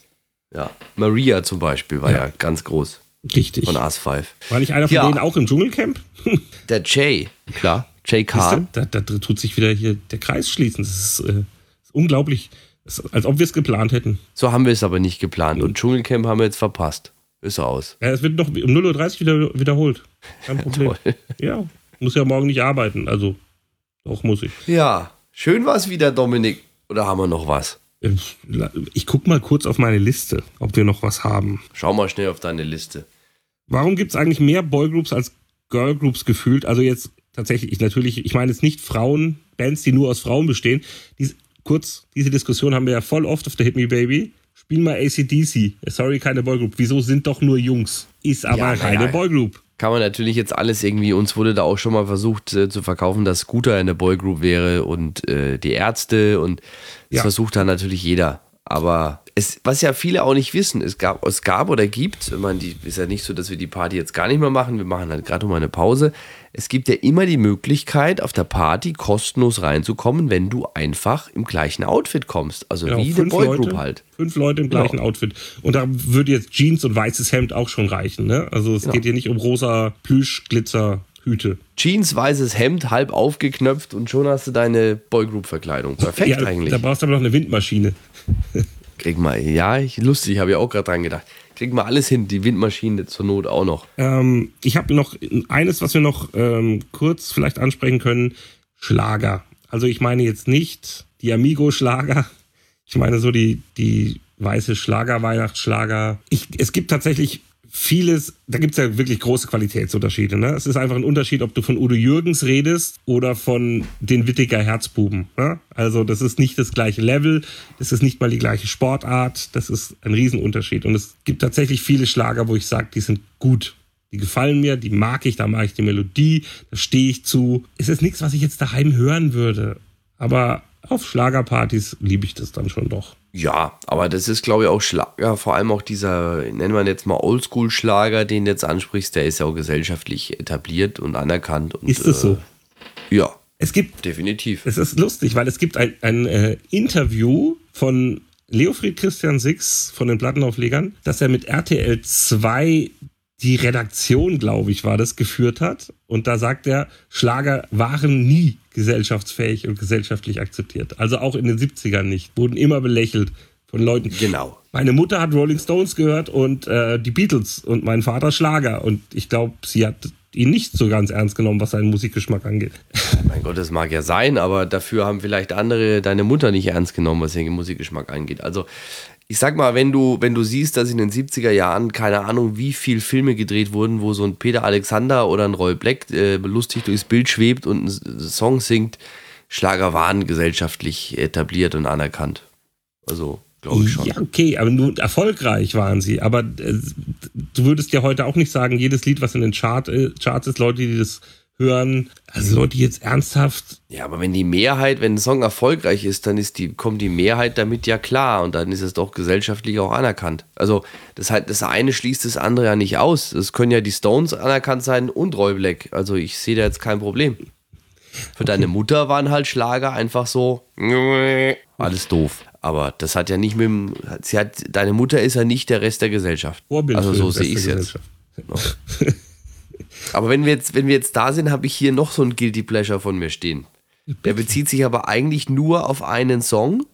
Ja. Maria zum Beispiel war ja, ja ganz groß. Richtig. Von Us Five. War nicht einer von ja. denen auch im Dschungelcamp? <laughs> Der Jay, klar. Jay Kahn. Da, da, da, tut sich wieder hier der Kreis schließen. Das ist, äh, ist unglaublich. Als ob wir es geplant hätten. So haben wir es aber nicht geplant. Und Dschungelcamp haben wir jetzt verpasst. Ist aus. Ja, es wird noch um 0.30 Uhr wieder, wiederholt. Kein <laughs> Problem. ja, muss ja morgen nicht arbeiten. Also, doch muss ich. Ja, schön war es wieder, Dominik. Oder haben wir noch was? Ich guck mal kurz auf meine Liste, ob wir noch was haben. Schau mal schnell auf deine Liste. Warum gibt es eigentlich mehr Boygroups als Girlgroups gefühlt? Also jetzt tatsächlich, ich natürlich, ich meine jetzt nicht Frauen, Bands, die nur aus Frauen bestehen. Dies, kurz, diese Diskussion haben wir ja voll oft auf der Hit Me Baby. Spiel mal ACDC. Sorry, keine Boygroup. Wieso sind doch nur Jungs? Ist aber ja, keine ja, Boygroup. Kann man natürlich jetzt alles irgendwie, uns wurde da auch schon mal versucht äh, zu verkaufen, dass Scooter eine Boygroup wäre und äh, die Ärzte und das ja. versucht dann natürlich jeder. Aber es, was ja viele auch nicht wissen, es gab, es gab oder gibt, ich meine, die, ist ja nicht so, dass wir die Party jetzt gar nicht mehr machen, wir machen halt gerade mal eine Pause. Es gibt ja immer die Möglichkeit, auf der Party kostenlos reinzukommen, wenn du einfach im gleichen Outfit kommst. Also genau, wie eine Boygroup halt. Fünf Leute im gleichen genau. Outfit. Und da würde jetzt Jeans und weißes Hemd auch schon reichen. Ne? Also es genau. geht hier nicht um rosa Plüsch, Glitzer, Hüte. Jeans, weißes Hemd, halb aufgeknöpft und schon hast du deine Boygroup-Verkleidung. Perfekt ja, eigentlich. Da brauchst du aber noch eine Windmaschine. <laughs> Krieg mal, ja, ich, lustig, habe ich auch gerade dran gedacht. Krieg mal alles hin, die Windmaschine zur Not auch noch. Ähm, ich habe noch eines, was wir noch ähm, kurz vielleicht ansprechen können: Schlager. Also, ich meine jetzt nicht die Amigo-Schlager. Ich meine so die, die weiße Schlager, Weihnachtsschlager. Ich, es gibt tatsächlich vieles, da gibt es ja wirklich große Qualitätsunterschiede. Ne? Es ist einfach ein Unterschied, ob du von Udo Jürgens redest oder von den Wittiger Herzbuben. Ne? Also das ist nicht das gleiche Level, das ist nicht mal die gleiche Sportart, das ist ein Riesenunterschied. Und es gibt tatsächlich viele Schlager, wo ich sage, die sind gut. Die gefallen mir, die mag ich, da mag ich die Melodie, da stehe ich zu. Es ist nichts, was ich jetzt daheim hören würde. Aber auf Schlagerpartys liebe ich das dann schon doch. Ja, aber das ist, glaube ich, auch Schlager, vor allem auch dieser, nennen wir jetzt mal Oldschool-Schlager, den du jetzt ansprichst, der ist ja auch gesellschaftlich etabliert und anerkannt. Und, ist es so? Äh, ja. Es gibt. Definitiv. Es ist lustig, weil es gibt ein, ein äh, Interview von Leofried Christian Six von den Plattenauflegern, dass er mit RTL 2 die Redaktion, glaube ich, war das, geführt hat. Und da sagt er, Schlager waren nie gesellschaftsfähig und gesellschaftlich akzeptiert. Also auch in den 70ern nicht. Wurden immer belächelt von Leuten. Genau. Meine Mutter hat Rolling Stones gehört und äh, die Beatles und mein Vater Schlager. Und ich glaube, sie hat ihn nicht so ganz ernst genommen, was seinen Musikgeschmack angeht. Mein Gott, das mag ja sein, aber dafür haben vielleicht andere deine Mutter nicht ernst genommen, was ihren Musikgeschmack angeht. Also ich sag mal, wenn du, wenn du siehst, dass in den 70er Jahren, keine Ahnung, wie viel Filme gedreht wurden, wo so ein Peter Alexander oder ein Roy Black äh, lustig durchs Bild schwebt und einen Song singt, Schlager waren gesellschaftlich etabliert und anerkannt. Also, glaube ich schon. Ja, okay, aber nur erfolgreich waren sie. Aber äh, du würdest ja heute auch nicht sagen, jedes Lied, was in den Chart, äh, Charts ist, Leute, die das hören. Also Leute, die jetzt ernsthaft. Ja, aber wenn die Mehrheit, wenn ein Song erfolgreich ist, dann ist die, kommt die Mehrheit damit ja klar und dann ist es doch gesellschaftlich auch anerkannt. Also das, halt, das eine schließt das andere ja nicht aus. Es können ja die Stones anerkannt sein und Roy Black. Also ich sehe da jetzt kein Problem. Für deine Mutter waren halt Schlager einfach so <laughs> alles doof. Aber das hat ja nicht mit dem, sie hat, deine Mutter ist ja nicht der Rest der Gesellschaft. Vorbild also so sehe ich es jetzt. <laughs> Aber wenn wir jetzt, wenn wir jetzt da sind, habe ich hier noch so ein Guilty Pleasure von mir stehen. Der bezieht sich aber eigentlich nur auf einen Song.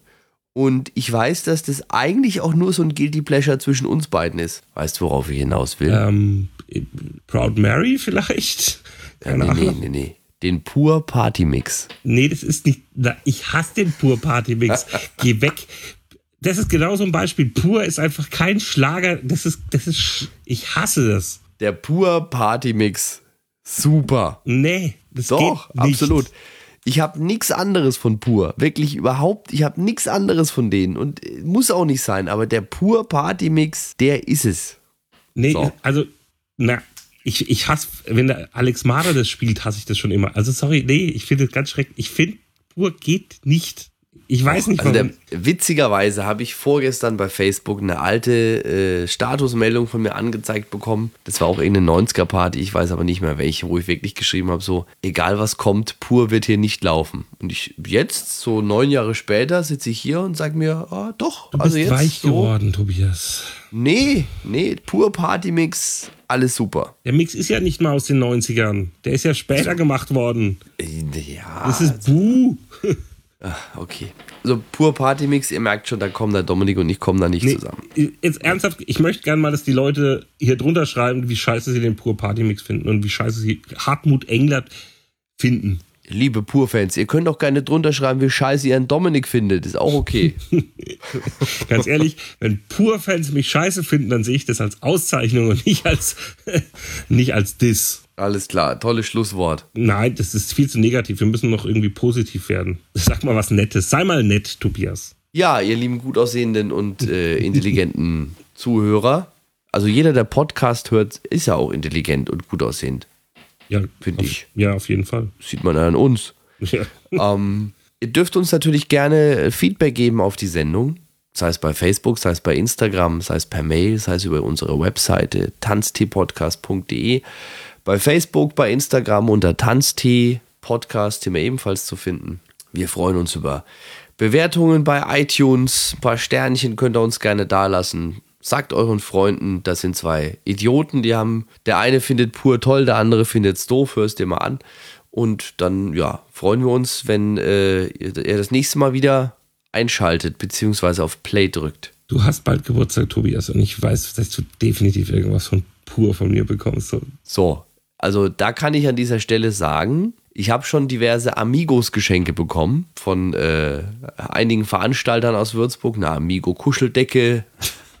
Und ich weiß, dass das eigentlich auch nur so ein Guilty Pleasure zwischen uns beiden ist. Weißt du, worauf ich hinaus will? Ähm, Proud Mary vielleicht? Keine nee, nee, Ahnung. nee, nee. Den Pur Party Mix. Nee, das ist nicht. Ich hasse den Pur Party Mix. <laughs> Geh weg. Das ist genau so ein Beispiel. Pur ist einfach kein Schlager. Das ist, das ist, ich hasse das. Der Pur Party Mix. Super. Nee, das Doch, geht nicht. absolut. Ich habe nichts anderes von Pur. Wirklich überhaupt. Ich habe nichts anderes von denen. Und äh, muss auch nicht sein. Aber der Pur Party Mix, der ist es. Nee, So. also, na, ich, ich hasse, wenn der Alex Mader das spielt, hasse ich das schon immer. Also, sorry, nee, ich finde das ganz schrecklich. Ich finde, Pur geht nicht. Ich weiß nicht, Also warum. der, witzigerweise habe ich vorgestern bei Facebook eine alte äh, Statusmeldung von mir angezeigt bekommen. Das war auch irgendeine 90er-Party, ich weiß aber nicht mehr welche, wo ich wirklich geschrieben habe, so, egal was kommt, pur wird hier nicht laufen. Und ich jetzt, so neun Jahre später, sitze ich hier und sage mir, ah, doch, du also bist jetzt weich so, geworden, Tobias. nee, nee, pur Partymix, alles super. Der Mix ist ja nicht mal aus den 90ern. Der ist ja später gemacht worden. Äh, Ja, Das ist Buh. Okay. Also pur Partymix, ihr merkt schon, da kommen der Dominik und ich kommen da nicht Nee, zusammen. jetzt ernsthaft, ich möchte gerne mal, dass die Leute hier drunter schreiben, wie scheiße sie den Pur Party Mix finden und wie scheiße sie Hartmut Englert finden. Liebe Pur-Fans, ihr könnt auch gerne drunter schreiben, wie scheiße ihr einen Dominik findet. Ist auch okay. <laughs> Ganz ehrlich, wenn Pur-Fans mich scheiße finden, dann sehe ich das als Auszeichnung und nicht als, <laughs> nicht als Diss. Alles klar, tolles Schlusswort. Nein, das ist viel zu negativ. Wir müssen noch irgendwie positiv werden. <laughs> Sag mal was Nettes. Sei mal nett, Tobias. Ja, ihr lieben gut aussehenden und äh, intelligenten <laughs> Zuhörer. Also jeder, der Podcast hört, ist ja auch intelligent und gut aussehend. Ja, Find auf, ich. Ja, auf jeden Fall. Sieht man an uns. <laughs> Ja. Ähm, ihr dürft uns natürlich gerne Feedback geben auf die Sendung. Sei es bei Facebook, sei es bei Instagram, sei es per Mail, sei es über unsere Webseite tanzteepodcast.de. Bei Facebook, bei Instagram unter Tanztee Podcast sind wir ebenfalls zu finden. Wir freuen uns über Bewertungen bei iTunes. Ein paar Sternchen könnt ihr uns gerne dalassen. Sagt euren Freunden, das sind zwei Idioten, die haben, der eine findet pur toll, der andere findet es doof, hörst dir mal an. Und dann, ja, freuen wir uns, wenn äh, ihr das nächste Mal wieder einschaltet, beziehungsweise auf Play drückt. Du hast bald Geburtstag, Tobias, und ich weiß, dass du definitiv irgendwas von Pur von mir bekommst. So. So, also da kann ich an dieser Stelle sagen, ich habe schon diverse Amigos-Geschenke bekommen von äh, einigen Veranstaltern aus Würzburg. Eine Amigo-Kuscheldecke,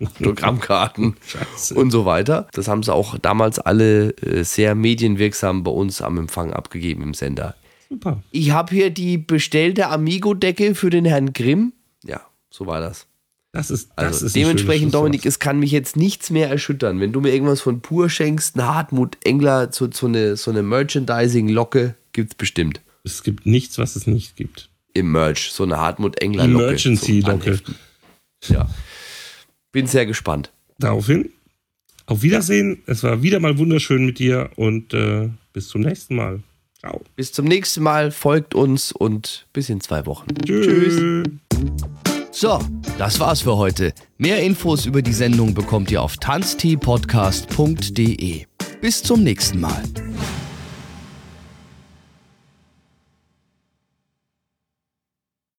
<laughs> Autogrammkarten Scheiße. und so weiter. Das haben sie auch damals alle äh, sehr medienwirksam bei uns am Empfang abgegeben im Sender. Super. Ich habe hier die bestellte Amigo-Decke für den Herrn Grimm. Ja, so war das. Das ist, das Also ist ein dementsprechend, Dominik, es kann mich jetzt nichts mehr erschüttern. Wenn du mir irgendwas von Pur schenkst, eine Hartmut Engler, so, so eine, so eine Merchandising-Locke, gibt's bestimmt. Es gibt nichts, was es nicht gibt. Im Merch, so eine Hartmut Engler-Locke. Emergency-Locke. Ja. Bin sehr gespannt. Daraufhin, auf Wiedersehen. Es war wieder mal wunderschön mit dir und äh, bis zum nächsten Mal. Ciao. Bis zum nächsten Mal, folgt uns und bis in zwei Wochen. Tschüss. So, das war's für heute. Mehr Infos über die Sendung bekommt ihr auf tanzteepodcast.de. Bis zum nächsten Mal.